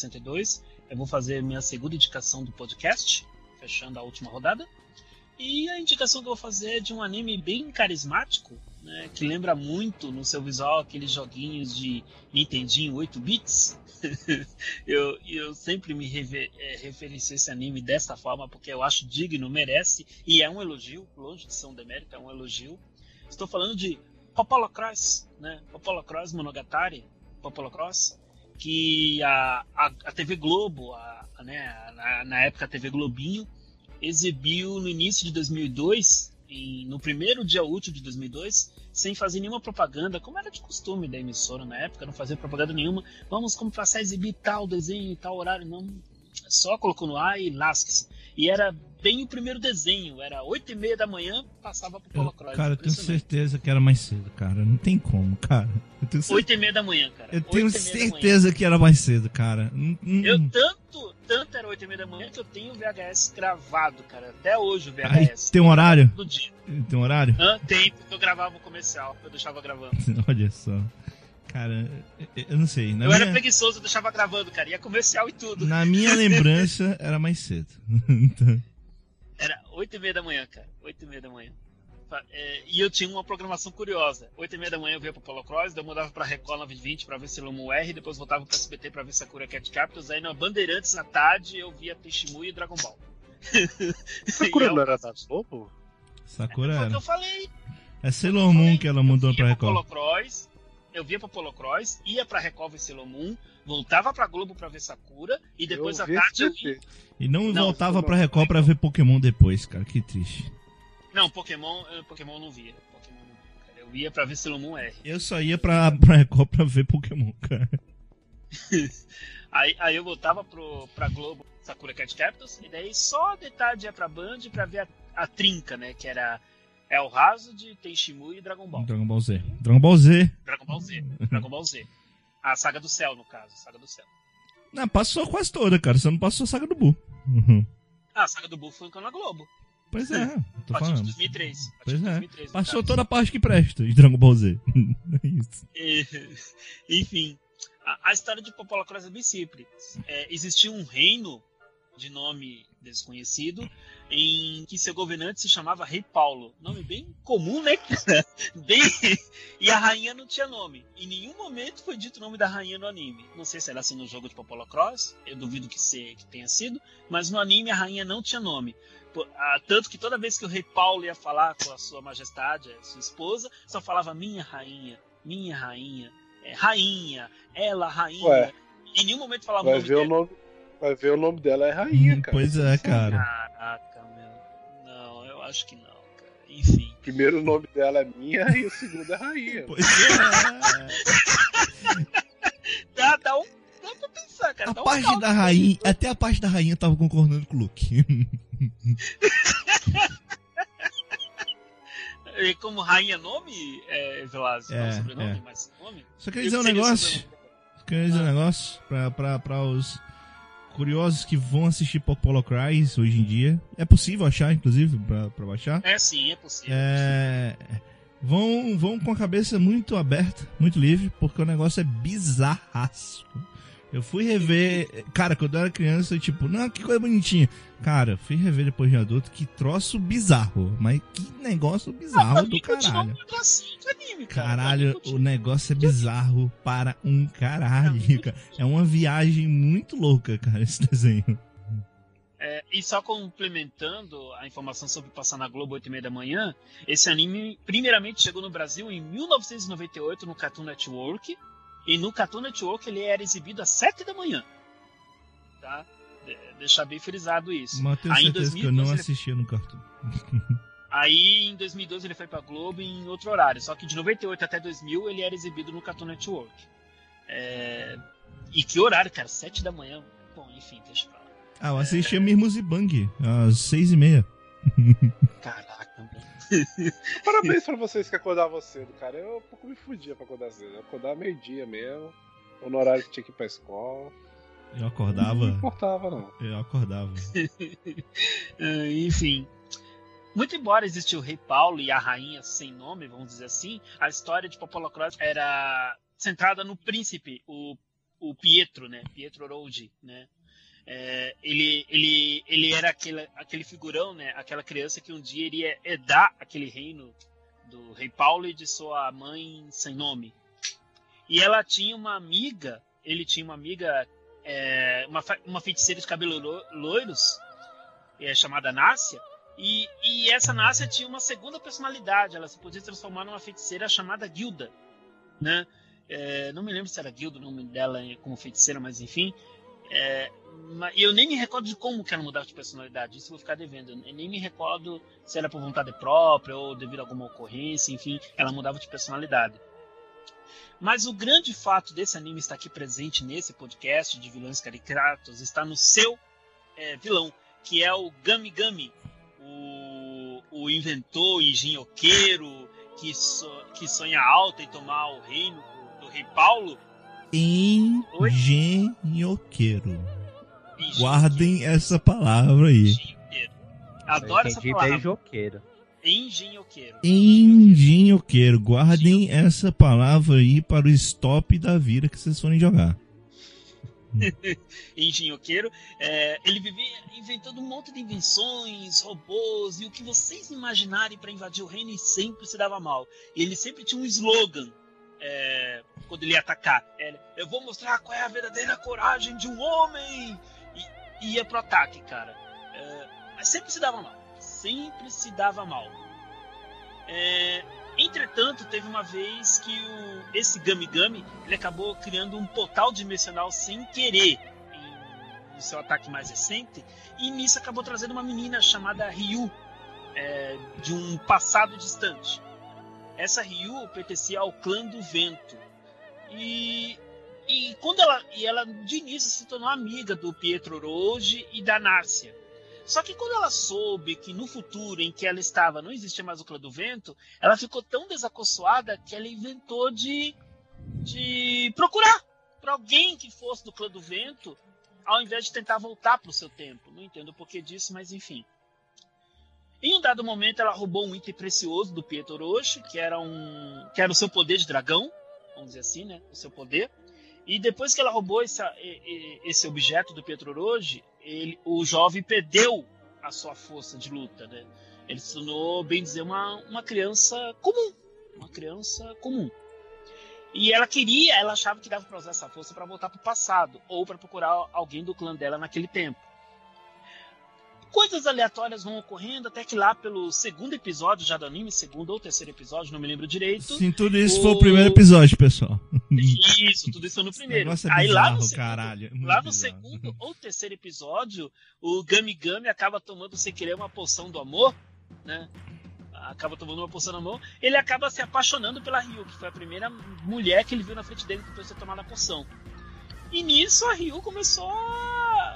62. Eu vou fazer minha segunda indicação do podcast, fechando a última rodada. E a indicação que eu vou fazer é de um anime bem carismático, né, que lembra muito no seu visual aqueles joguinhos de Nintendinho 8 bits. eu, eu sempre me rever, é, esse anime dessa forma porque eu acho digno, merece e é um elogio, longe de ser um demérito, é um elogio. Estou falando de Popolo Cross, né? Popolo Cross Monogatari, Popolo Cross, que a, a, a TV Globo, a, a, né, na, na época a TV Globinho, exibiu no início de 2002, em, no primeiro dia útil de 2002, sem fazer nenhuma propaganda, como era de costume da emissora na época, não fazer propaganda nenhuma. Vamos como passar a exibir tal desenho e tal horário, não. Só colocou no ar e lasque-se. E era bem o primeiro desenho, era 8 e meia da manhã, passava pro Polo Eu, Cross. cara, eu tenho certeza que era mais cedo, cara. Não tem como, cara. Eu tenho, cer- 8 e meia da manhã, cara. eu 8 tenho certeza que era mais cedo, cara. Hum, hum. Eu tanto, tanto era 8 e meia da manhã que eu tenho o VHS gravado, cara. Até hoje o Aí, VHS. tem um horário? Do dia. Tem um horário? Hã? Tem, porque eu gravava o comercial, eu deixava gravando. Olha só. Cara, eu- eu não sei. Na eu era minha, preguiçoso, eu deixava gravando, cara. Ia comercial e tudo. na minha lembrança, era mais cedo. Então, Era 8 e meia da manhã, cara. 8 e meia da manhã. É, e eu tinha uma programação curiosa. 8 e meia da manhã eu via pro Polo Cross, daí eu mudava pra Record 920 pra ver Sailor Moon R, depois voltava pro SBT pra ver Sakura Cat Captors, aí na Bandeirantes à tarde eu via Tenshimu e Dragon Ball. Sakura é o- não era da Globo? Sakura o que eu era. falei. É Sailor Moon que ela mudou pra Record. Polo Cross, eu via pro Polo Cross, ia pra Record ver Sailor Moon, voltava pra Globo pra ver Sakura, e depois eu à tarde eu ia... E não, Não, voltava não, pra Record pra ver Pokémon depois, cara. Que triste. Não, Pokémon, eu- Pokémon não via. Pokémon eu não via, cara. Eu ia pra ver Sailor Moon R. Eu só ia pra, pra Record pra ver Pokémon, cara. Aí, aí eu voltava pro, pra Globo Sakura Cat Captors, e daí só de tarde ia pra Band pra ver a, a trinca, né? Que era El Raso de Tenshimu e Dragon Ball. Dragon Ball Z. Dragon Ball Z. Dragon Ball Z. Dragon Ball Z. A saga do céu, no caso. Saga do céu. Não, passou quase toda, cara. Só não passou a saga do Buu. Uhum. Ah, a saga do Bull foi na Globo. Pois é, tô partir de falando. 2003. A partir Pois é. 2003, no Passou toda a parte que presta de Dragon Ball Z. é isso. E- Enfim, a, a história de Popola Cross é bem simples. É, existia um reino de nome desconhecido em que seu governante se chamava Rei Paulo. Nome bem comum, né? bem... E a rainha não tinha nome. Em nenhum momento foi dito o nome da rainha no anime. Não sei se era assim no jogo de Popola Cross, eu duvido que, se, que tenha sido, mas no anime a rainha não tinha nome. Tanto que toda vez que o Rei Paulo ia falar com a sua majestade, a sua esposa, só falava minha rainha, minha rainha, é, rainha, ela rainha. Ué. Em nenhum momento falava Vai o nome ver o dela. nome. Vai ver o nome dela é rainha, cara. Pois é, cara. Caraca, meu. Não, eu acho que não, cara. Enfim. O primeiro nome dela é minha e o segundo é rainha. Pois é. Dá, dá um. Dá pra pensar, cara. A dá um parte caldo da rainha, até a parte da rainha tava concordando com o Luke. E como rainha nome, é, Velázio, É, não sobrenome, é. mas nome. Só queria dizer um Seria negócio. sobrenome. Queria dizer um Ah. negócio pra, pra, pra os curiosos que vão assistir Popolo Cries hoje em dia. É possível achar, inclusive, pra, pra baixar. É sim, é possível. É, vão, vão com a cabeça muito aberta, muito livre, porque o negócio é bizarraço. Eu fui rever, cara, quando eu era criança, eu, tipo, não, que coisa bonitinha. Cara, fui rever depois de adulto, que troço bizarro, mas que negócio bizarro pra do caralho. de anime, cara. Caralho, o negócio é bizarro para um caralho, cara. É uma viagem muito louca, cara, esse desenho. É, e só complementando a informação sobre passar na Globo 8 e meia da manhã, esse anime primeiramente chegou no Brasil em 1998 no Cartoon Network, e no Cartoon Network ele era exibido às 7 da manhã. Tá? De- deixar bem frisado isso. Mas eu tenho Aí certeza que eu 2012 não assistia no cartoon. Aí em 2012 ele foi pra Globo em outro horário, só que de 98 até 2000 ele era exibido no Cartoon Network. É, E que horário, cara? 7 da manhã. Bom, enfim, deixa pra lá. Ah, eu assistia Mirmus Bang, às seis e meia. Caraca, mano. Parabéns pra vocês que acordavam cedo, cara. Eu um pouco me fudia pra acordar cedo. Eu acordava meio-dia mesmo, ou no horário que tinha que ir pra escola. Eu Não acordava, importava, não. eu acordava. Ah, enfim. Muito embora existisse o Rei Paulo e a Rainha sem nome, vamos dizer assim, a história de Popolo Cross era centrada no príncipe, o o Pietro, né? Pietro Rodi, né? É, ele, ele, ele era aquele, aquele figurão, né? Aquela criança que um dia iria herdar aquele reino do rei Paulo e de sua mãe sem nome. E ela tinha uma amiga, ele tinha uma amiga, é, uma, uma feiticeira de cabelo lo- loiros, é, chamada Nácia, e, e essa Nácia tinha uma segunda personalidade, ela se podia transformar numa feiticeira chamada Gilda, né? É, não me lembro se era Gilda o nome dela como feiticeira, mas enfim. É, eu nem me recordo de como que ela mudava de personalidade, isso eu vou ficar devendo. Eu nem me recordo se era por vontade própria ou devido a alguma ocorrência, enfim, ela mudava de personalidade. Mas o grande fato desse anime estar aqui presente nesse podcast de vilões caricatos está no seu é, vilão, que é o Gami Gami, o, o inventor, engenhoqueiro, que, so- que sonha alto em tomar o reino do rei Paulo. Engenhoqueiro. Guardem essa palavra aí. Engenhoqueiro. Adoro essa palavra. Engenhoqueiro. Engenhoqueiro. Guardem essa palavra aí para o stop da vida que vocês forem jogar. engenhoqueiro, é, ele vivia inventando um monte de invenções, robôs e o que vocês imaginarem para invadir o reino e sempre se dava mal. E ele sempre tinha um slogan é, quando ele ia atacar: Era, Eu vou mostrar qual é a verdadeira coragem de um homem! E, e ia pro ataque, cara. É, mas sempre se dava mal. Sempre se dava mal. É, entretanto, teve uma vez que o, esse Gami Gami ele acabou criando um portal dimensional sem querer em- no seu ataque mais recente, e nisso acabou trazendo uma menina chamada Ryu, é, de um passado distante. Essa Ryu pertencia ao clã do vento. E, e quando ela, e ela de início se tornou amiga do Pietro Roge e da Nárcia. Só que quando ela soube que no futuro em que ela estava não existia mais o clã do vento, ela ficou tão desacossoada que ela inventou de, de procurar para alguém que fosse do clã do vento, ao invés de tentar voltar para o seu tempo. Não entendo o porquê disso, mas enfim. Em um dado momento, ela roubou um item precioso do Pietro Roche, que era um, que era o seu poder de dragão, vamos dizer assim, né? O seu poder. E depois que ela roubou esse, e- e- esse objeto do Pietro Roche, ele, o jovem perdeu a sua força de luta, né? Ele se tornou, bem dizer, uma, uma criança comum, uma criança comum. E ela queria, ela achava que dava para usar essa força para voltar para o passado ou para procurar alguém do clã dela naquele tempo. Coisas aleatórias vão ocorrendo até que lá pelo segundo episódio já do anime, segundo ou terceiro episódio, não me lembro direito. Sim, tudo isso o- foi o primeiro episódio, pessoal. Isso, tudo isso foi no primeiro. é Aí lá bizarro, no segundo, caralho, é lá no bizarro. segundo ou terceiro episódio, o Gami Gami acaba tomando sem querer uma poção do amor, né? Acaba tomando uma poção do amor. Ele acaba se apaixonando pela Ryu, que foi a primeira mulher que ele viu na frente dele depois de ter tomado a poção. E nisso a Ryu começou a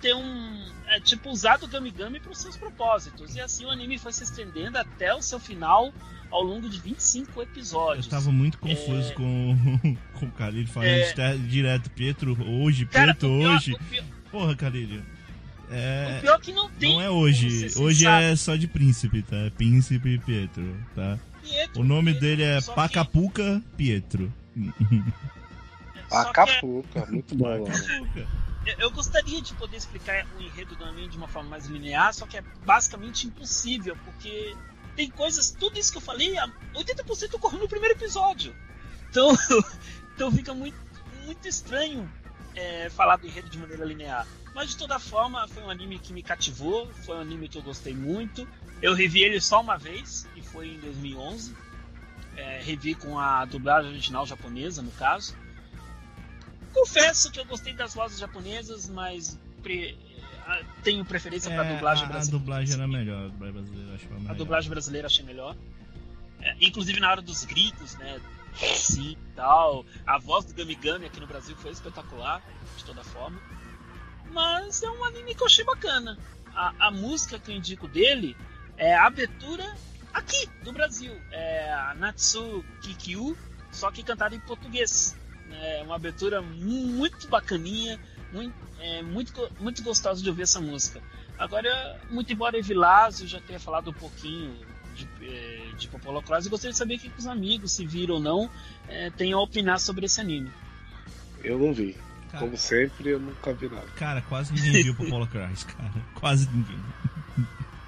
ter um. É, tipo, usar do Gami Gami para os seus propósitos. E assim o anime foi se estendendo até o seu final ao longo de 25 Eu episódios. tava muito confuso É. com, com o Calilho falando É. direto, Pietro hoje, Cara, Pietro pior- hoje. pior- Porra, Calilho. É, O pior é que não tem. não é hoje. Hoje sensato. é só de príncipe, tá? É Príncipe Pietro, tá? Pietro, O nome Pietro, dele é que- Pacapuca Pietro. só que Acapulca, muito bom. Pacapuca. Eu- gostaria de poder explicar o enredo do anime de uma forma mais linear, só que é basicamente impossível, porque tem coisas, tudo isso que eu falei, a- 80% ocorreu no primeiro episódio. Então, então fica muito, muito estranho é, falar do enredo de maneira linear. Mas de toda forma, foi um anime que me cativou, foi um anime que eu gostei muito. Eu revi ele só uma vez, e foi em 2011. É, revi com a dublagem original japonesa, no caso. Confesso que eu gostei das vozes japonesas, mas pre- tenho preferência para É, dublagem a, a brasileira. dublagem era melhor, a dublagem brasileira eu acho A melhor. dublagem brasileira achei melhor. É, inclusive na hora dos gritos, né? Sim tal. A voz do Gami Gami aqui no Brasil foi espetacular, de toda forma. Mas é um anime que eu achei bacana. A, a música que eu indico dele é a abertura aqui do Brasil. É a Natsu Kikyu, só que cantada em português. É uma abertura muito bacaninha, muito, é, muito, muito gostosa de ouvir essa música. Agora, muito embora Evilásio já tenha falado um pouquinho de, eh, de Popolo Cross, eu gostaria de saber o que os amigos, se viram ou não, eh, têm a opinar sobre esse anime. Eu não vi. Cara, Como sempre, eu nunca vi nada. cara, quase ninguém viu Popolo Cries, cara. Quase ninguém.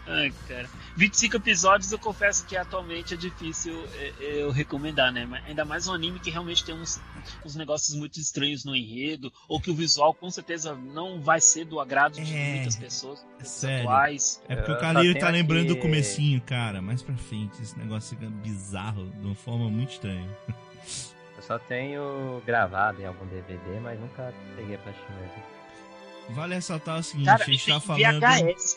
Ai, cara. 25 episódios eu confesso que atualmente é difícil é, é, eu recomendar, né? Mas Ainda mais um anime que realmente tem uns, uns negócios muito estranhos no enredo, ou que o visual com certeza não vai ser do agrado de É, muitas pessoas é sério. atuais. É porque Eu o tenho tá lembrando do aqui- comecinho, cara. Mais pra frente, esse negócio fica bizarro, de uma forma muito estranha. Eu só tenho gravado em algum DVD, mas nunca peguei pra assistir mesmo. Vale ressaltar o seguinte, Cara, a gente tá falando... VHS,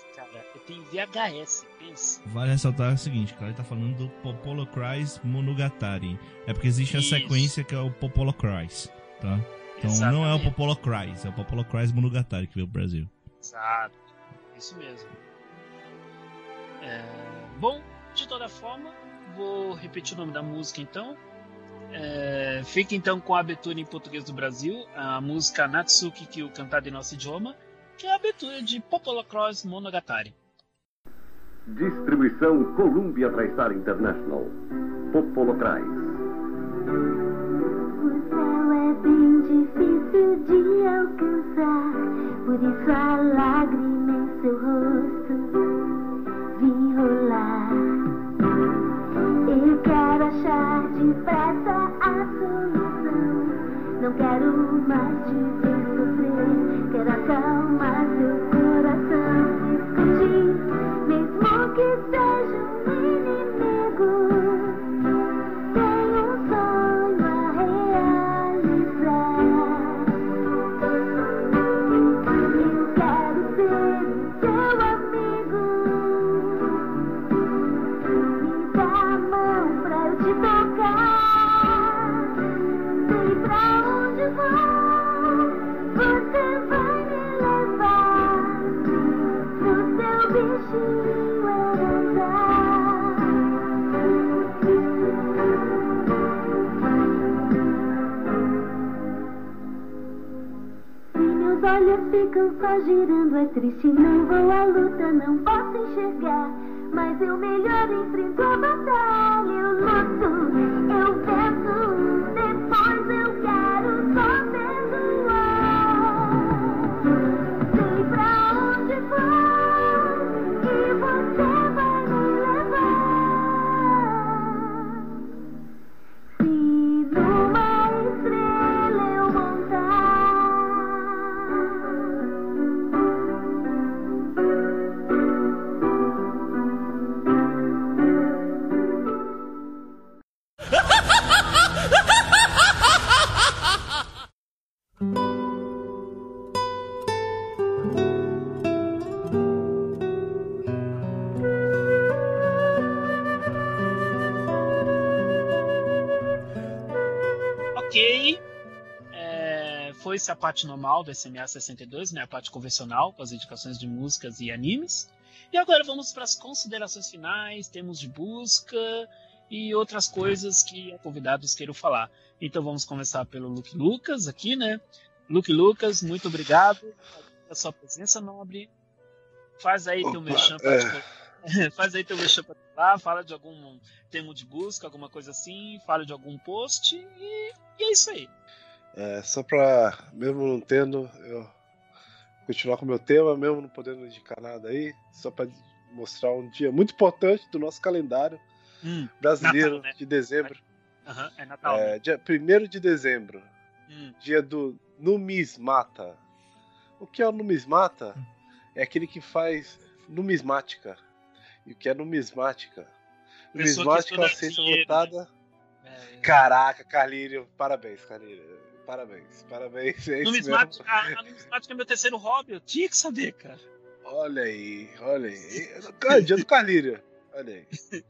tenho VHS, pensa. Vale ressaltar o seguinte, cara, ele tá falando do Popolo Cries Monogatari. É porque existe a Isso. sequência que é o Popolo Cries, tá? Então não é o Exatamente. Popolo Cries, é o Popolo Cries Monogatari que veio pro Brasil. Exato, isso mesmo. É, Bom, de toda forma, vou repetir o nome da música então. É, Fique então com a abertura em português do Brasil, a música Natsuki Kyu cantada em nosso idioma, que é a abertura de Popolo Cross Monogatari. Distribuição Columbia TriStar International. Popolo Cries. O céu é bem difícil de alcançar, por isso a lágrima em seu rosto vi rolar. Eu quero achar depressa a solução. Não quero mais te ver enxergar. Mas eu melhor enfrento a parte normal do SMA 62, né? A parte convencional, com as indicações de músicas e animes. E agora vamos para as considerações finais, temos de busca e outras coisas que convidados queiram falar. Então vamos começar pelo Luke Lucas aqui, né? Luke Lucas, muito obrigado pela sua presença nobre. Faz aí teu Opa, merchan é. Faz aí teu merchan pra lá, fala de algum termo de busca, alguma coisa assim, fala de algum post e, e é isso aí. É, só pra, mesmo não tendo, eu continuar com o meu tema, mesmo não podendo indicar nada aí, só pra mostrar um dia muito importante do nosso calendário Hum, brasileiro Natal, né? de dezembro. aham, é Natal. né? É, dia 1 de dezembro, Hum, dia do numismata. O que é o numismata? É aquele que faz numismática. E o que é numismática? Pessoa Numismática é uma ciência dinheiro, voltada. é, Caraca, Carlírio, parabéns, Carlírio. Parabéns, parabéns. É numismática, a, a numismática é meu terceiro hobby, eu tinha que saber, cara. Olha aí, olha aí. Cara, dia do Carlírio. Olha aí.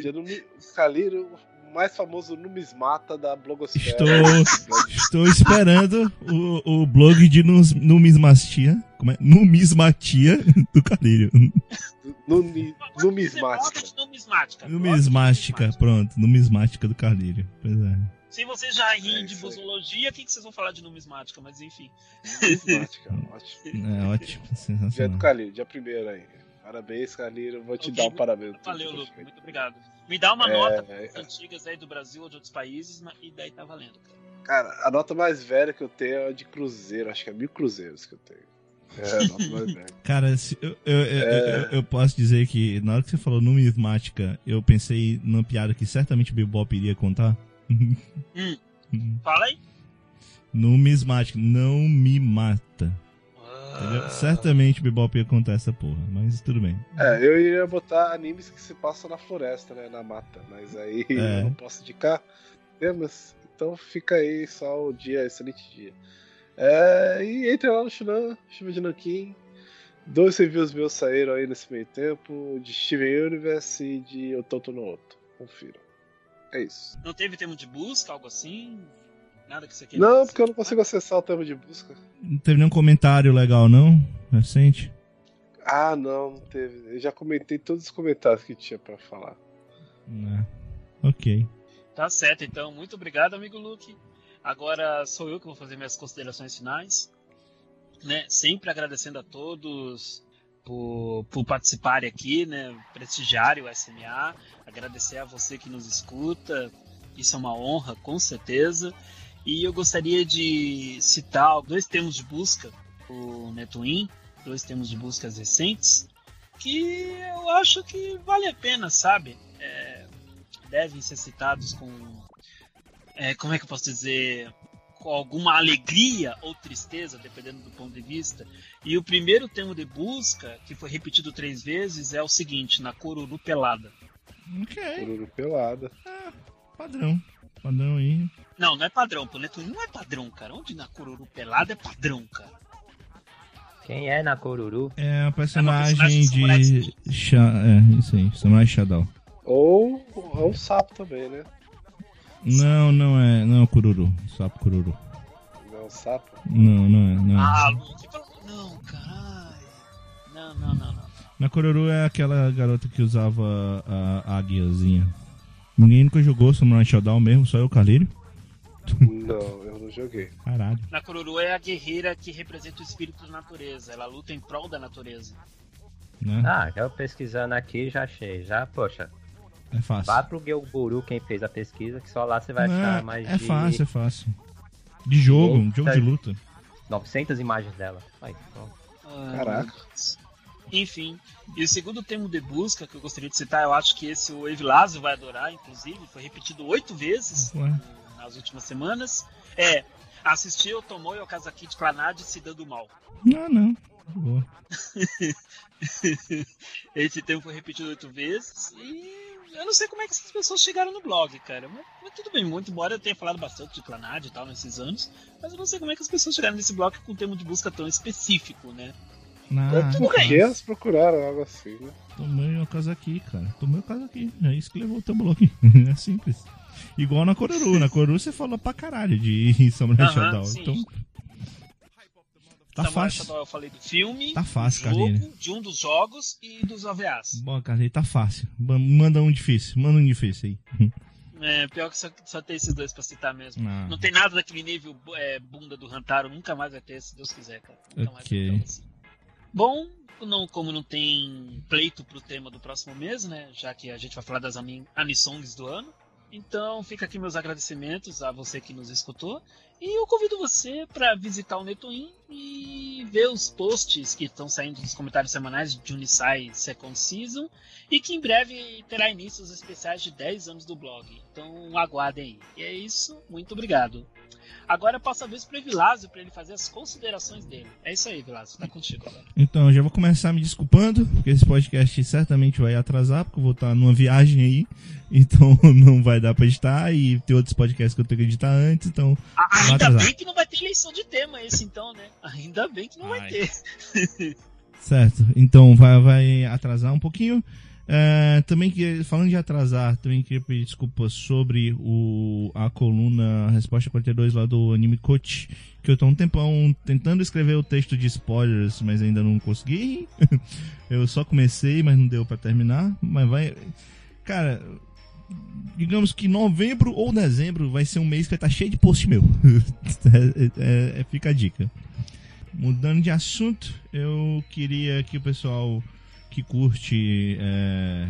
Dia do Mi- Carlírio, o mais famoso numismata da blogosfera. Estou, estou esperando o, o blog de nus- numismatia. Como é? Numismatia do Calírio. Numi- numismática. Numismática. Numismática, pronto. Numismática do Calírio. Pois é. Se vocês já riem É de busologia, o que, que vocês vão falar de numismática? Mas enfim. Numismática, ótimo. É ótimo. Dia do Sensacional. Carlírio, dia primeiro aí. Parabéns, Carlírio. Vou te Ok, dar um parabéns. Valeu, Luke, muito obrigado. Me dá uma É, nota é. antigas aí do Brasil ou de outros países, mas- e daí tá valendo, cara. Cara, a nota mais velha que eu tenho é a de cruzeiro, acho que é mil cruzeiros que eu tenho. É, a nota mais velha. Cara, se- eu, eu, eu- É. eu- eu posso dizer que na hora que você falou numismática, eu pensei numa piada que certamente o Bebop iria contar. Hum, fala aí. numismática, não me mata. Ah. Certamente o Bebop ia contar essa porra, mas tudo bem. É, eu iria botar animes que se passam na floresta, né? Na mata. Mas aí É. eu não posso indicar temas. Então fica aí só o dia, excelente dia. É, e entre lá no Shunan, Chuva de Nankin. Dois reviews meus saíram aí nesse meio tempo, de Steven Universe e de Ototo no Oto. Confiram. É isso. Não teve termo de busca, algo assim? Nada que você queira Não, porque eu não consigo acessar o termo de busca. Não teve nenhum comentário legal, não? Recente? Ah, não, não teve. Eu já comentei todos os comentários que tinha pra falar. Não. Ok. Tá certo, então. Muito obrigado, amigo Luke. Agora sou eu que vou fazer minhas considerações finais. Né? Sempre agradecendo a todos por, por participarem aqui, né? prestigiarem o SMA. Agradecer a você que nos escuta. Isso é uma honra, com certeza. E eu gostaria de citar dois termos de busca o Netwin, dois termos de buscas recentes, que eu acho que vale a pena, sabe? É, devem ser citados com. é, como é que eu posso dizer? Com alguma alegria ou tristeza, dependendo do ponto de vista. E o primeiro termo de busca, que foi repetido três vezes, é o seguinte: na Coruru Pelada. Ok. Cururu pelada. Padrão. Padrão aí. Não, não é padrão, pô. Neto não é padrão, cara. Onde na Coruru Pelada é padrão, cara? Quem é na Coruru? É a personagem personagem Samurai de. Sha... É, isso aí. Samurai Shadow. Ou é um sapo também, né? Não, não é. Não é o Kururu. Sapo Kururu. Não é um sapo. Não, não é. Não é. Ah, Luke, não, caralho. Não, não, não, não. Na Kururu é aquela garota que usava a águiazinha. Ninguém nunca jogou Samurai Shodown mesmo, só eu, Carlírio. Não, eu não joguei. Caralho. Na Coruru é a guerreira que representa o espírito da natureza. Ela luta em prol da natureza. Né? Ah, eu pesquisando aqui já achei. Já, poxa, É fácil. vá pro Guru quem fez a pesquisa, que só lá você vai achar é, mais é de fácil, é fácil. De jogo, um jogo de luta. 900 imagens dela. Aí, pronto. Ah, Caraca. Enfim, e o segundo termo de busca que eu gostaria de citar, eu acho que esse o Evilásio vai adorar, inclusive, foi repetido oito vezes Ué. nas últimas semanas. É assistir o Tomoe Okazaki de Clanad se dando mal. Não, não. Boa. Esse termo foi repetido oito vezes e eu não sei como é que essas pessoas chegaram no blog, cara. Mas, mas tudo bem, muito embora eu tenha falado bastante de Clanad e tal nesses anos, mas eu não sei como é que as pessoas chegaram nesse blog com um termo de busca tão específico, né? Não, É por que elas procuraram algo assim, né? Tomei o caso aqui, cara. Tomei o caso aqui. É isso que levou o teu bloco. é simples. Igual na Coruru. Na Coruru você falou pra caralho de Samurai Shodown. sim. Então. Tá Samurai fácil. Shodown eu falei do filme, Tá fácil, do jogo, Carlinhos. de um dos jogos e dos OVAs. Bom, Carlinhos, tá fácil. Manda um difícil. Manda um difícil aí. É, pior que só, só tem esses dois pra citar mesmo. Ah. Não tem nada daquele nível é, bunda do Hantaro, nunca mais vai ter, se Deus quiser, cara. Nunca mais vai ter assim. Bom, não, como não tem pleito pro tema do próximo mês, né? Já que a gente vai falar das ani- anisongs do ano. Então fica aqui meus agradecimentos a você que nos escutou. E eu convido você para visitar o Netoin e ver os posts que estão saindo dos comentários semanais de Unisai Second Season. E que em breve terá início os especiais de 10 anos do blog. Então aguardem aí. E é isso, muito obrigado. Agora eu passo a vez pro Evilásio para ele fazer as considerações dele. É isso aí, Vilásio, tá contigo agora. Então, eu já vou começar me desculpando, porque esse podcast certamente vai atrasar, porque eu vou estar numa viagem aí, então não vai dar pra editar, e tem outros podcasts que eu tenho que editar antes, então Ah, vai Ainda atrasar. bem que não vai ter eleição de tema esse então, né? Ainda bem que não vai Ai. ter. Certo, então vai, vai atrasar um pouquinho. É, também que falando de atrasar, também queria pedir desculpas sobre o, a coluna Resposta 42 lá do Anime Coach, que eu tô um tempão tentando escrever o texto de spoilers, mas ainda não consegui. eu só comecei, mas não deu pra terminar, mas vai cara, digamos que novembro ou dezembro vai ser um mês que vai estar cheio de post meu. É- é- é- fica a dica. Mudando de assunto, eu queria que o pessoal que curte é,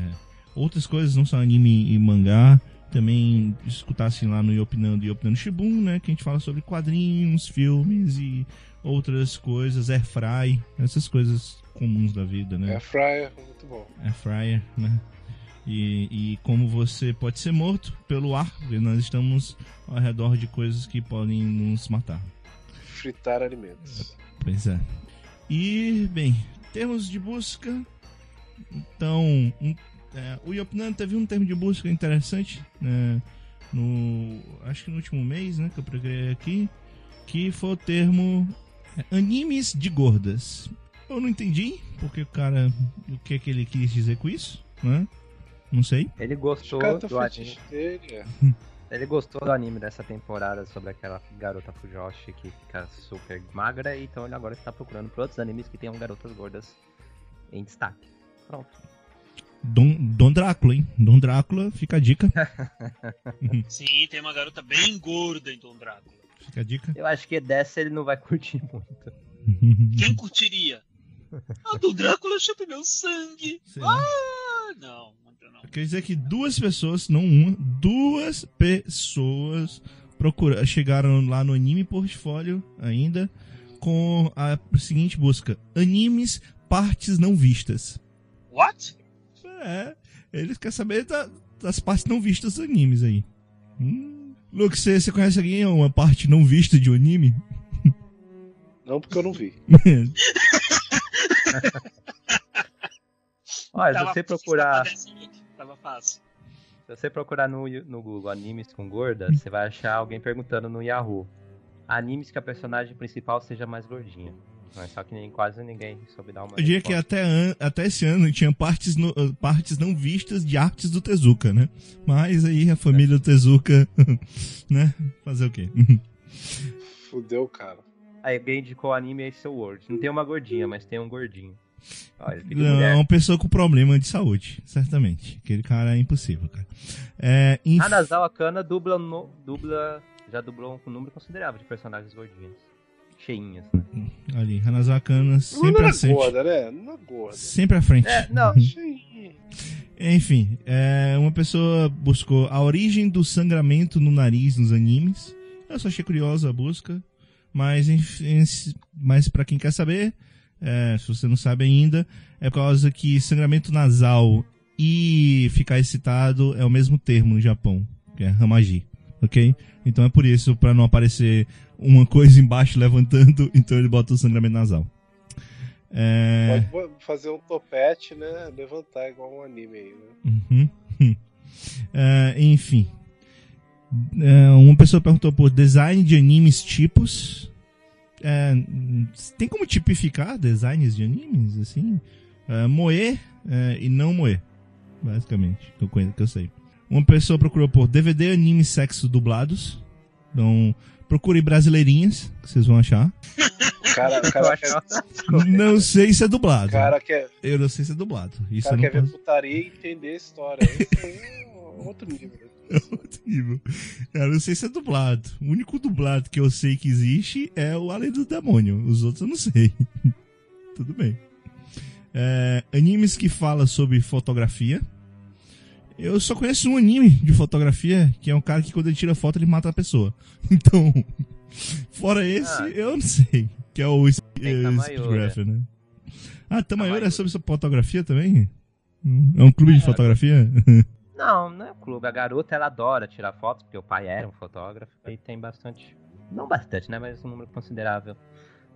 outras coisas, não só anime e mangá, também escutassem lá no Iopinando e Iopinando Shibun, né? Que a gente fala sobre quadrinhos, filmes e outras coisas, airfry, essas coisas comuns da vida, né? É Fryer, muito bom. Air fryer, né? E, e como você pode ser morto pelo ar, porque nós estamos ao redor de coisas que podem nos matar. Fritar alimentos. Pois é. E, bem, termos de busca. Então, um, é, o Yopnan teve um termo de busca interessante, né? No, acho que no último mês, né? Que eu procurei aqui. Que foi o termo é, animes de gordas. Eu não entendi porque o cara. O que é que ele quis dizer com isso, né? Não sei. Ele gostou do anime. dele, é. Ele gostou do anime dessa temporada sobre aquela garota Fujoshi que fica super magra, então ele agora está procurando por outros animes que tenham garotas gordas em destaque. Pronto. Dom, Dom Drácula, hein? Dom Drácula, fica a dica. Sim, tem uma garota bem gorda em Tom Drácula. Fica a dica. Eu acho que dessa ele não vai curtir muito. Quem curtiria? Ah, do Drácula chupa meu sangue. Sei lá. Ah, não, não, não. Quer dizer que duas pessoas, não uma, duas pessoas procura, chegaram lá no Anime Portfólio ainda com a seguinte busca: animes partes não vistas. What? É, eles querem saber da- das partes não vistas dos animes aí. Hum. Luke, você, você conhece alguém uma parte não vista de um anime? Não porque eu não vi. Olha, se você procurar, tava Luke. Tava fácil. se você procurar no, no Google animes com gordas, você vai achar alguém perguntando no Yahoo. Animes que a personagem principal seja mais gordinha. Mas só que nem, quase ninguém soube dar uma Eu diria que até, an- até esse ano tinha partes, no- partes não vistas de artes do Tezuka, né? Mas aí a família do Tezuka, né? Fazer o quê? Fudeu, cara. Aí alguém indicou anime Ace World. Não tem uma gordinha, mas tem um gordinho. Olha, Não, é mulher. uma pessoa com problema de saúde, certamente. Aquele cara é impossível, cara. É, inf- Hanazawa Kana dubla, no, dubla, já dublou um número considerável de personagens gordinhos. Cheinhas, né? Ali, Hanazawa Kana Não sempre era à frente. gorda, né? Não é gorda. Sempre à frente. É, não. Enfim, é, uma pessoa buscou a origem do sangramento no nariz nos animes. Eu só achei curiosa a busca. Mas, enfim, mas para quem quer saber, é, se você não sabe ainda, é por causa que sangramento nasal e ficar excitado é o mesmo termo no Japão, que é hamaji, ok? Então é por isso, para não aparecer uma coisa embaixo levantando, então ele bota o sangramento nasal. É... Pode fazer um topete, né? Levantar igual um anime aí, né? Uhum. É, enfim. É, uma pessoa perguntou por design de animes tipos. É, tem como tipificar designs de animes, assim? É, moer é, e não moer, basicamente, que eu, conheço, que eu sei. Uma pessoa procurou por DVD anime sexo dublados. Então, procure brasileirinhas, que vocês vão achar. O cara, o cara quer, Não sei se é dublado. o cara quer, Eu não sei se é dublado. o Isso cara eu quer não ver posso... putaria e entender a história. Isso é outro nível. Né? outro nível. Eu não sei se é dublado. O único dublado que eu sei que existe é o Além do Demônio. Os outros eu não sei. Tudo bem. É, animes que falam sobre fotografia. Eu só conheço um anime de fotografia, que é um cara que quando ele tira foto ele mata a pessoa. Então, fora esse, Ah. eu não sei. Que é o Sp- Tem eh, Tamayora. Speedgrapher, né? Ah, Tamayora é sobre fotografia também? Hum, É um clube de É. fotografia? Não, não é o clube. A garota, ela adora tirar fotos, porque o pai era um fotógrafo. E tem bastante. Não bastante, né? Mas um número considerável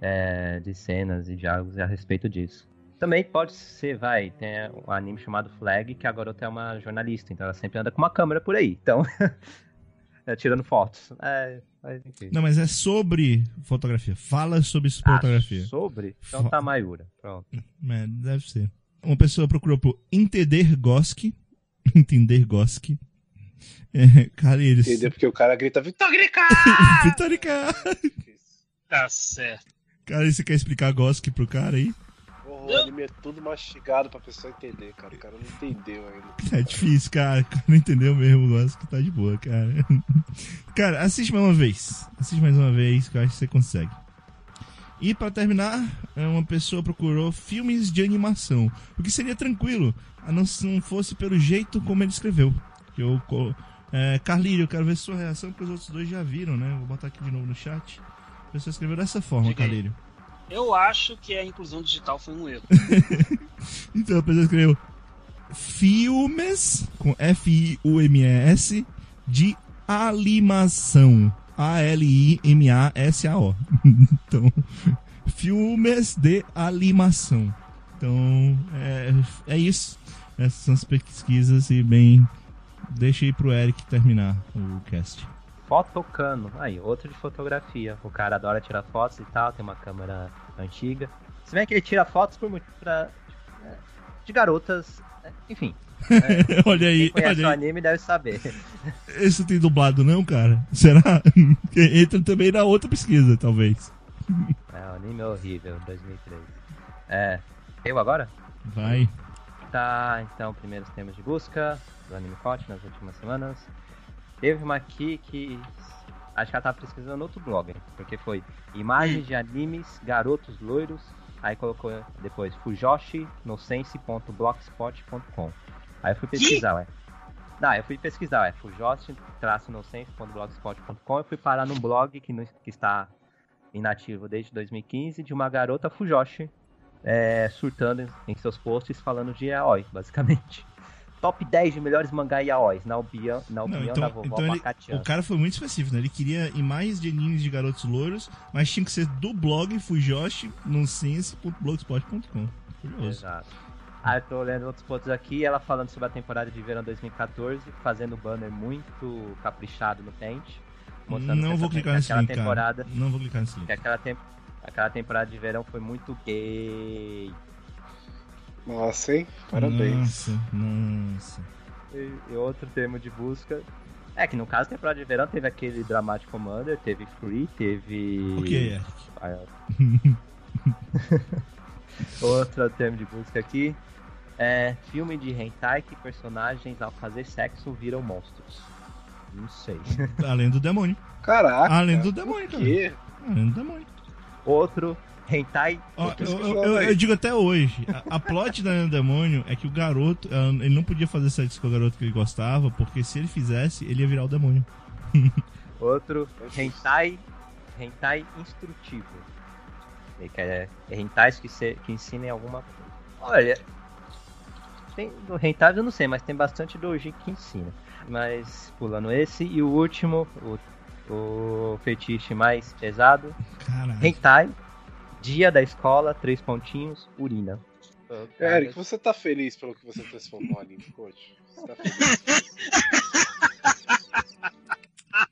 é, de cenas e diálogos a respeito disso. Também pode ser, vai, tem um anime chamado Flag, que a garota é uma jornalista, então ela sempre anda com uma câmera por aí. Então, é, tirando fotos. É, mas enfim. Não, mas é sobre fotografia. Fala sobre Ah, fotografia. sobre? Então Fo- tá Mayura. Pronto. É, deve ser. Uma pessoa procurou por entender Gosk. entender Gosk. É, cara, eles. Entendeu? Porque o cara grita Vitorica! Vitorica! Tá certo. Cara, você quer explicar Gosk pro cara aí? Porra, o anime é tudo mastigado pra pessoa entender, cara. O cara não entendeu ainda. É difícil, cara. O cara não entendeu mesmo o Gosk. Tá de boa, cara. Cara, assiste mais uma vez. Assiste mais uma vez que eu acho que você consegue. E pra terminar, é, uma pessoa procurou filmes de animação. O que seria tranquilo, não se não fosse pelo jeito como ele escreveu. Que eu É, Carlírio, eu quero ver sua reação, porque os outros dois já viram, né? Vou botar aqui de novo no chat. A pessoa escreveu dessa forma, Diga aí. Carlírio. Eu acho que a inclusão digital foi um erro. Então a pessoa escreveu filmes com F-I-U-M-E-S de animação. A-L-I-M-A-S-A-O. então, filmes de animação. Então, é, é isso. Essas são as pesquisas e bem. Deixa aí pro Eric terminar o cast. Fotocano. Aí, outro de fotografia. O cara adora tirar fotos e tal, tem uma câmera antiga. Se bem que ele tira fotos por muito pra, é, de garotas, é, enfim. olha aí, Quem olha aí. anime deve saber. Esse tem dublado não, cara? Será? Entra também na outra pesquisa, talvez. É, o anime é horrível, 2003. É, eu agora? Vai. Tá, então, primeiros temas de busca do Anime Hot nas últimas semanas. Teve uma aqui que acho que ela tava pesquisando outro blog, porque foi imagens de animes, garotos loiros, aí colocou depois fujoshi no sense.blogspot.com. Aí eu fui pesquisar, ué. Não, eu fui pesquisar, ué, fujoshi-no sense.blogspot.com, eu fui parar num blog que, no- que está inativo desde 2015 de uma garota fujoshi é, surtando em- seus posts falando de yaoi, basicamente. Top 10 de melhores mangá yaois, na opinião, na Não, opinião então, da vovó então ele- o cara foi muito específico, né? Ele queria imagens de animes de garotos louros, mas tinha que ser do blog Fujoshi no sense.blogspot.com. Curioso. Exato. Aí eu tô lendo outros pontos aqui, ela falando sobre a temporada de verão 2014, fazendo um banner muito caprichado no que Não vou clicar nesse link, temporada, cara. Não vou clicar nesse link. Que aquela, tem, aquela temporada de verão foi muito gay. Nossa, hein? Parabéns. Nossa, nossa. E, e outro termo de busca. É que no caso, temporada de verão teve aquele Dramatic Commander, teve Free, teve. O que é? Ah, Outro termo de busca aqui. É filme de hentai que personagens ao fazer sexo viram monstros. Não sei. Além do demônio. Caraca. Além do demônio, quê? Além do demônio. Outro hentai. Ó, eu, eu- eu- digo até hoje, a, a plot da do Demônio é que o garoto, ele não podia fazer sexo com o garoto que ele gostava, porque se ele fizesse, ele ia virar o demônio. Outro hentai. Hentai instrutivo. E que é hentais que, se, que ensinem alguma coisa. Olha. Tem, do hentai eu não sei, mas tem bastante doji que ensina. Mas pulando esse. E o último, o, o fetiche mais pesado. Caralho. Hentai. Dia da escola, três pontinhos, urina. Eric, você tá feliz pelo que você transformou no anime, coach? Você tá feliz?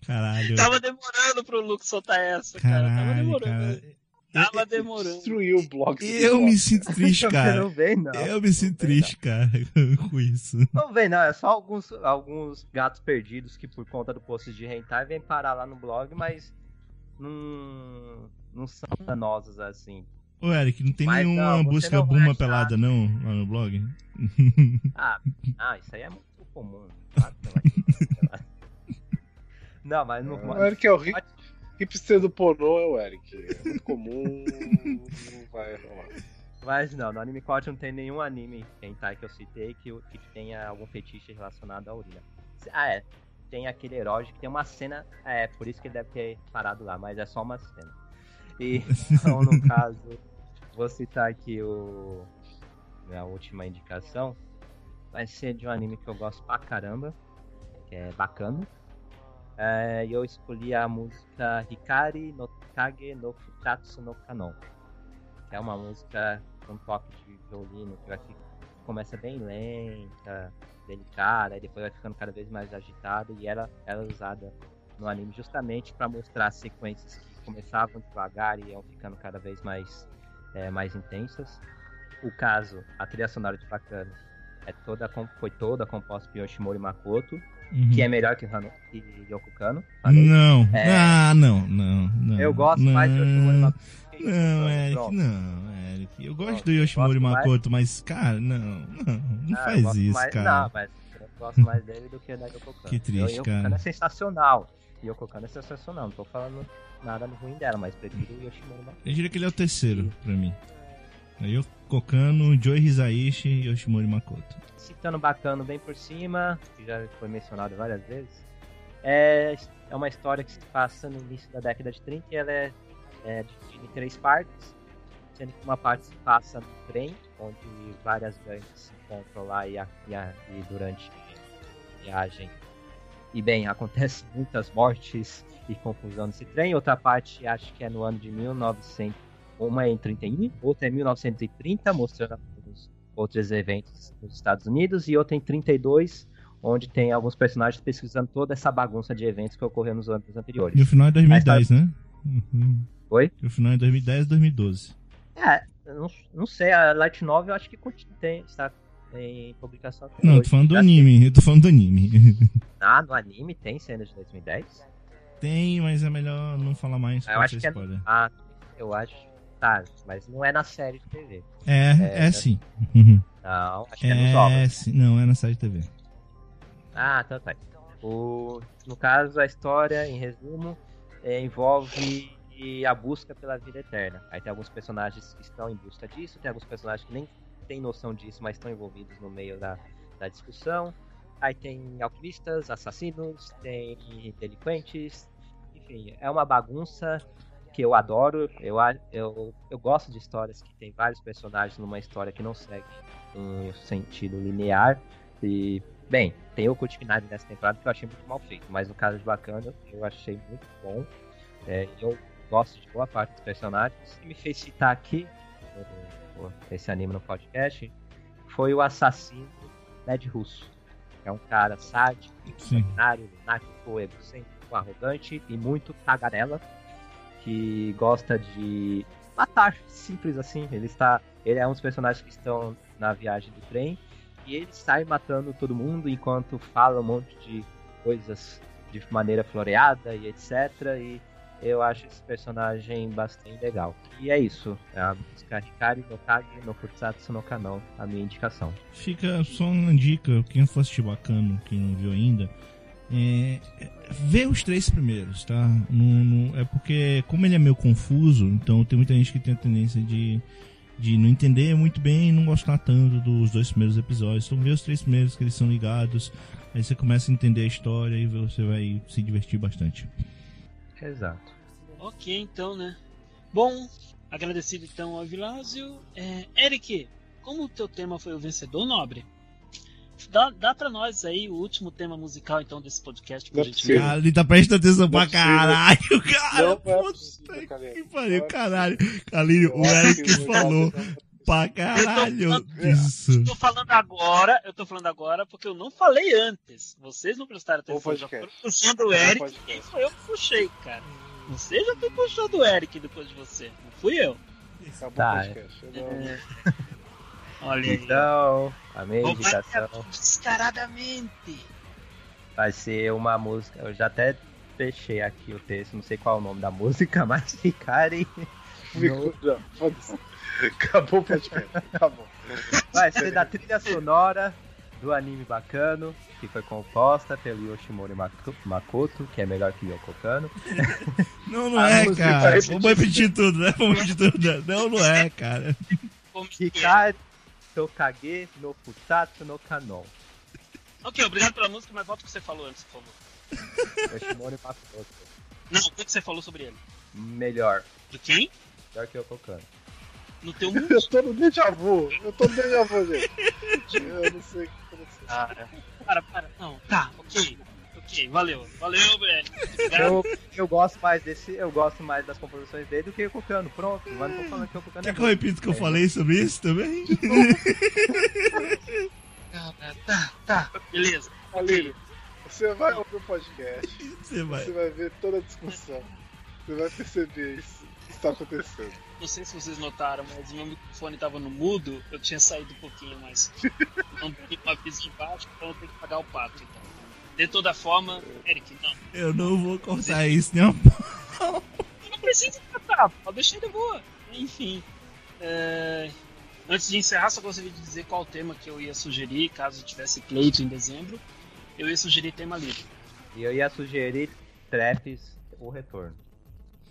Caralho. Tava demorando pro Luke soltar essa, cara. Tava Caralho, demorando. cara. Tava demorando. Destruiu o blog. do Eu me sinto triste, cara. Não vem, não. Eu me sinto Não vem, triste, cara, com isso. Não vem, não. É só alguns, alguns gatos perdidos que, por conta do post de hentai, vêm parar lá no blog, mas não, não são danosos assim. Ô, Eric, não tem Mas nenhuma não, busca Buma achar. pelada, não, lá no blog? Ah, ah, isso aí é muito comum. Claro que não vai ter. Não, mas não. O Eric é o hip- hipster do pornô, é o Eric. É muito comum, não vai rolar. Mas não, no Anime Corte não tem nenhum anime hentai que eu citei que, que tenha algum fetiche relacionado à urina. Ah, é. Tem aquele erótico que tem uma cena. É, por isso que ele deve ter parado lá, mas é só uma cena. E, então, no caso, vou citar aqui o. Minha última indicação. Vai ser de um anime que eu gosto pra caramba, que é bacana. É, eu escolhi a música Hikari no Kage no Futatsu no Kanon que é uma música com toque de violino que vai fi- começa bem lenta, delicada, e depois vai ficando cada vez mais agitada e ela, ela é usada no anime justamente para mostrar as sequências que começavam devagar e iam ficando cada vez mais, é, mais intensas. O caso, a trilha sonora de Bacana é toda, foi toda composta por Yoshimori Makoto, Uhum. que é melhor que, Hano, que Yoko Kano. Não. É. Ah, não, não, não. Eu gosto não, mais de Yoshimori Makoto. Não, Yoko Eric, pronto. não, Eric. Eu gosto Pronto, do Yoshimori gosto mais. Makoto, mas, cara, não, não, não Ah, faz isso, mais- cara. Não, mas eu gosto mais dele do que da Yoko Kano. Que triste, Yoko cara. Kano é sensacional. Yoko Kano é sensacional. Não tô falando nada ruim dela, mas prefiro o Yoshimori Makoto. Eu diria que ele é o terceiro, pra mim. Aí eu Kokano, Joe Hisaishi e Yoshimori Makoto. Citando bacana bem por cima, que já foi mencionado várias vezes, é, é uma história que se passa no início da década de 30 e ela é, é dividida em três partes, sendo que uma parte se passa no trem, onde várias gangues se encontram lá e, a- e a- e durante a viagem. E bem, acontece muitas mortes e confusão nesse trem. Outra parte acho que é no ano de 1900, uma é em 31, outra é 1930, mostrando outros eventos nos Estados Unidos, e outra em 32, onde tem alguns personagens pesquisando toda essa bagunça de eventos que ocorreu nos anos anteriores. E o final é 2010, né? Uhum. Oi? E o final é 2010 2012. É, eu não, não sei, a Light Novel eu acho que continua, tem, está em publicação até Não, eu hoje. tô falando do anime, eu tô falando do anime. Ah, no anime tem cenas de 2010? Tem, mas é melhor não falar mais Ah, eu pra acho que é. Ah, eu acho. Tá, mas não é na série de TV. É, É, é, sim. Uhum. Não, acho que é nos É, ovos. sim. Não, é na série de TV. Ah, tá, tá. O, no caso, a história, em resumo, é, envolve a busca pela vida eterna. Aí tem alguns personagens que estão em busca disso, tem alguns personagens que nem têm noção disso, mas estão envolvidos no meio da, da discussão. Aí tem alquimistas, assassinos, tem delinquentes, enfim, é uma bagunça que eu adoro. Eu, eu, eu gosto de histórias que tem vários personagens numa história que não segue um sentido linear. E, bem, tem o Cult Final nessa temporada que eu achei muito mal feito, mas no caso de Bacana eu achei muito bom. É, eu gosto de boa parte dos personagens. E me fez citar aqui o- o- esse anime no podcast foi o assassino Ned Russo. É um cara sádico, sanguinário, lunático, egocêntrico, arrogante e muito tagarela que gosta de matar, simples assim. Ele está, ele é um dos personagens que estão na viagem do trem e ele sai matando todo mundo enquanto fala um monte de coisas de maneira floreada e etc. E eu acho esse personagem bastante legal. E é isso. É a música no Kage no Futsatsu no Kanon, a minha indicação. Fica só uma dica, quem for assistir bacana, quem não viu ainda, é, vê os três primeiros, tá? Não- não- é porque, como ele é meio confuso, então tem muita gente que tem a tendência de, de não entender muito bem e não gostar tanto dos dois primeiros episódios. Então vê os três primeiros que eles são ligados, aí você começa a entender a história e você vai se divertir bastante. Exato. Ok, então, né? Bom, agradecido então ao Vilásio. É, Eric, como o teu tema foi o vencedor nobre, dá, dá pra nós aí o último tema musical então desse podcast por Não é gentileza. possível. Cara, ele tá prestando atenção Não pra é possível. caralho, cara! Não é Puta possível, cara. que Não pariu, caralho! Calírio, o Eric falou pra caralho Eu tô- isso. Eu tô falando agora, eu tô falando agora porque eu não falei antes. Vocês não prestaram atenção. Já foram puxando o Eric. Quem foi eu que puxei, cara? Você já foi puxando o Eric depois de você. Não fui eu. Acabou Tá, o podcast. Eu não- Olha aí. Então, a minha indicação descaradamente. vai ser uma música. Eu já até fechei aqui o texto, não sei qual é o nome da música, mas ficarem. Acabou o podcast. Acabou. Vai ser da trilha sonora do anime Bacano, que foi composta pelo Yoshimori Mako- Makoto, que é melhor que Yoko Kano. Não, não é, cara. Vamos repetir tudo, né? Vamos repetir tudo. Não, não é, cara. Hikari Tokage no Futatsu no Kanon. Ok, obrigado pela música, mas volta o que você falou antes, por favor. Yoshimori Makoto. Não, o que você falou sobre ele? Melhor. Do quem? Melhor que Yoko Kano. No teu mundo? Eu tô no déjà vu. Eu tô no déjà vu, gente. Eu não sei o que aconteceu. Para, para, para. Não, tá, ok. Ok, valeu. Valeu. Obrigado. Eu, eu gosto mais desse. Eu gosto mais das composições dele do que Yoko Kano. Pronto, mas não tô falando que Yoko Kano é Quer que eu bom. repita o que eu falei sobre isso também? Cara, tá, tá. Beleza. Alírio, você vai ouvir o podcast. Você vai. Você vai ver toda a discussão. Você vai perceber isso que está acontecendo. Não sei se vocês notaram, mas o meu microfone tava no mudo. Eu tinha saído um pouquinho, mas não tem um aviso embaixo, então eu tenho que pagar o pato. Então. De toda forma, Eric, não. Eu não vou cortar isso, não. Não precisa tratar, pode deixar de boa. Enfim. é, Antes de encerrar, só gostaria de dizer qual tema que eu ia sugerir, caso tivesse pleito em dezembro. Eu ia sugerir tema livre. E eu ia sugerir Traps o retorno.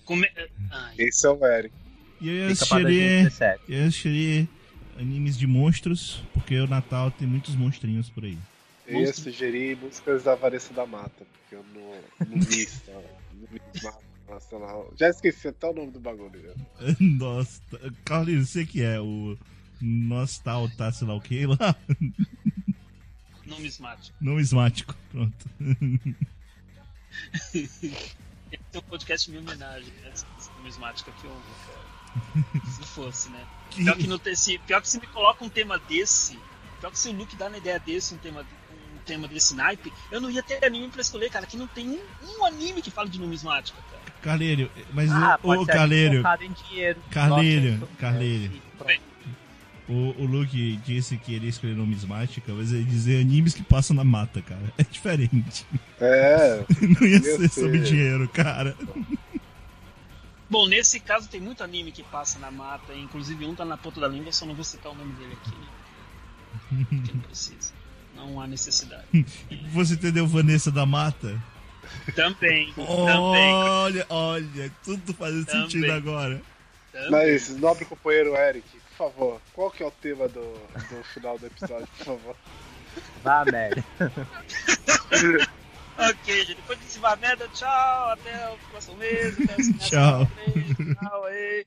Come... Ai, Esse é o Eric. E eu Fica pra assistiria, 2017. eu assistiria animes de monstros, porque o Natal tem muitos monstrinhos por aí. Eu ia sugerir músicas da Vanessa da Mata, porque eu não, não vi isso. Não vi Nacional. Já esqueci até o nome do bagulho. Nossa, Carlinhos, você que é o Nostal, tá, sei lá o que lá? Numismático. Numismático, pronto. Esse é um podcast em minha homenagem, né? Essa numismática que eu cara. Se fosse, né? Pior que, no, se, pior que se me coloca um tema desse, pior que se o Luke dá na ideia desse, um tema, um tema desse naipe, eu não ia ter anime pra escolher, cara, que não tem um, um anime que fala de numismática, cara. Carleiro, mas Ah, o, pode o Carleiro, focado em dinheiro. Carleiro, Carleiro. O, o Luke disse que ele escolheu numismática, mas ele dizer animes que passam na mata, cara. É diferente. É, Não ia ser sobre dinheiro, cara. Bom, nesse caso tem muito anime que passa na mata, inclusive um tá na ponta da língua, só não vou citar o nome dele aqui. Porque não precisa. Não há necessidade. Você entendeu Vanessa da Mata? Também, também, Olha, olha, tudo fazendo Também. sentido agora. também. mas, nobre companheiro Eric, por favor, qual que é o tema do, do final do episódio, por favor? Vá, merda. Ok, gente, depois desse vá merda, tchau, até o próximo mês, até o Tchau. Tchau, aí.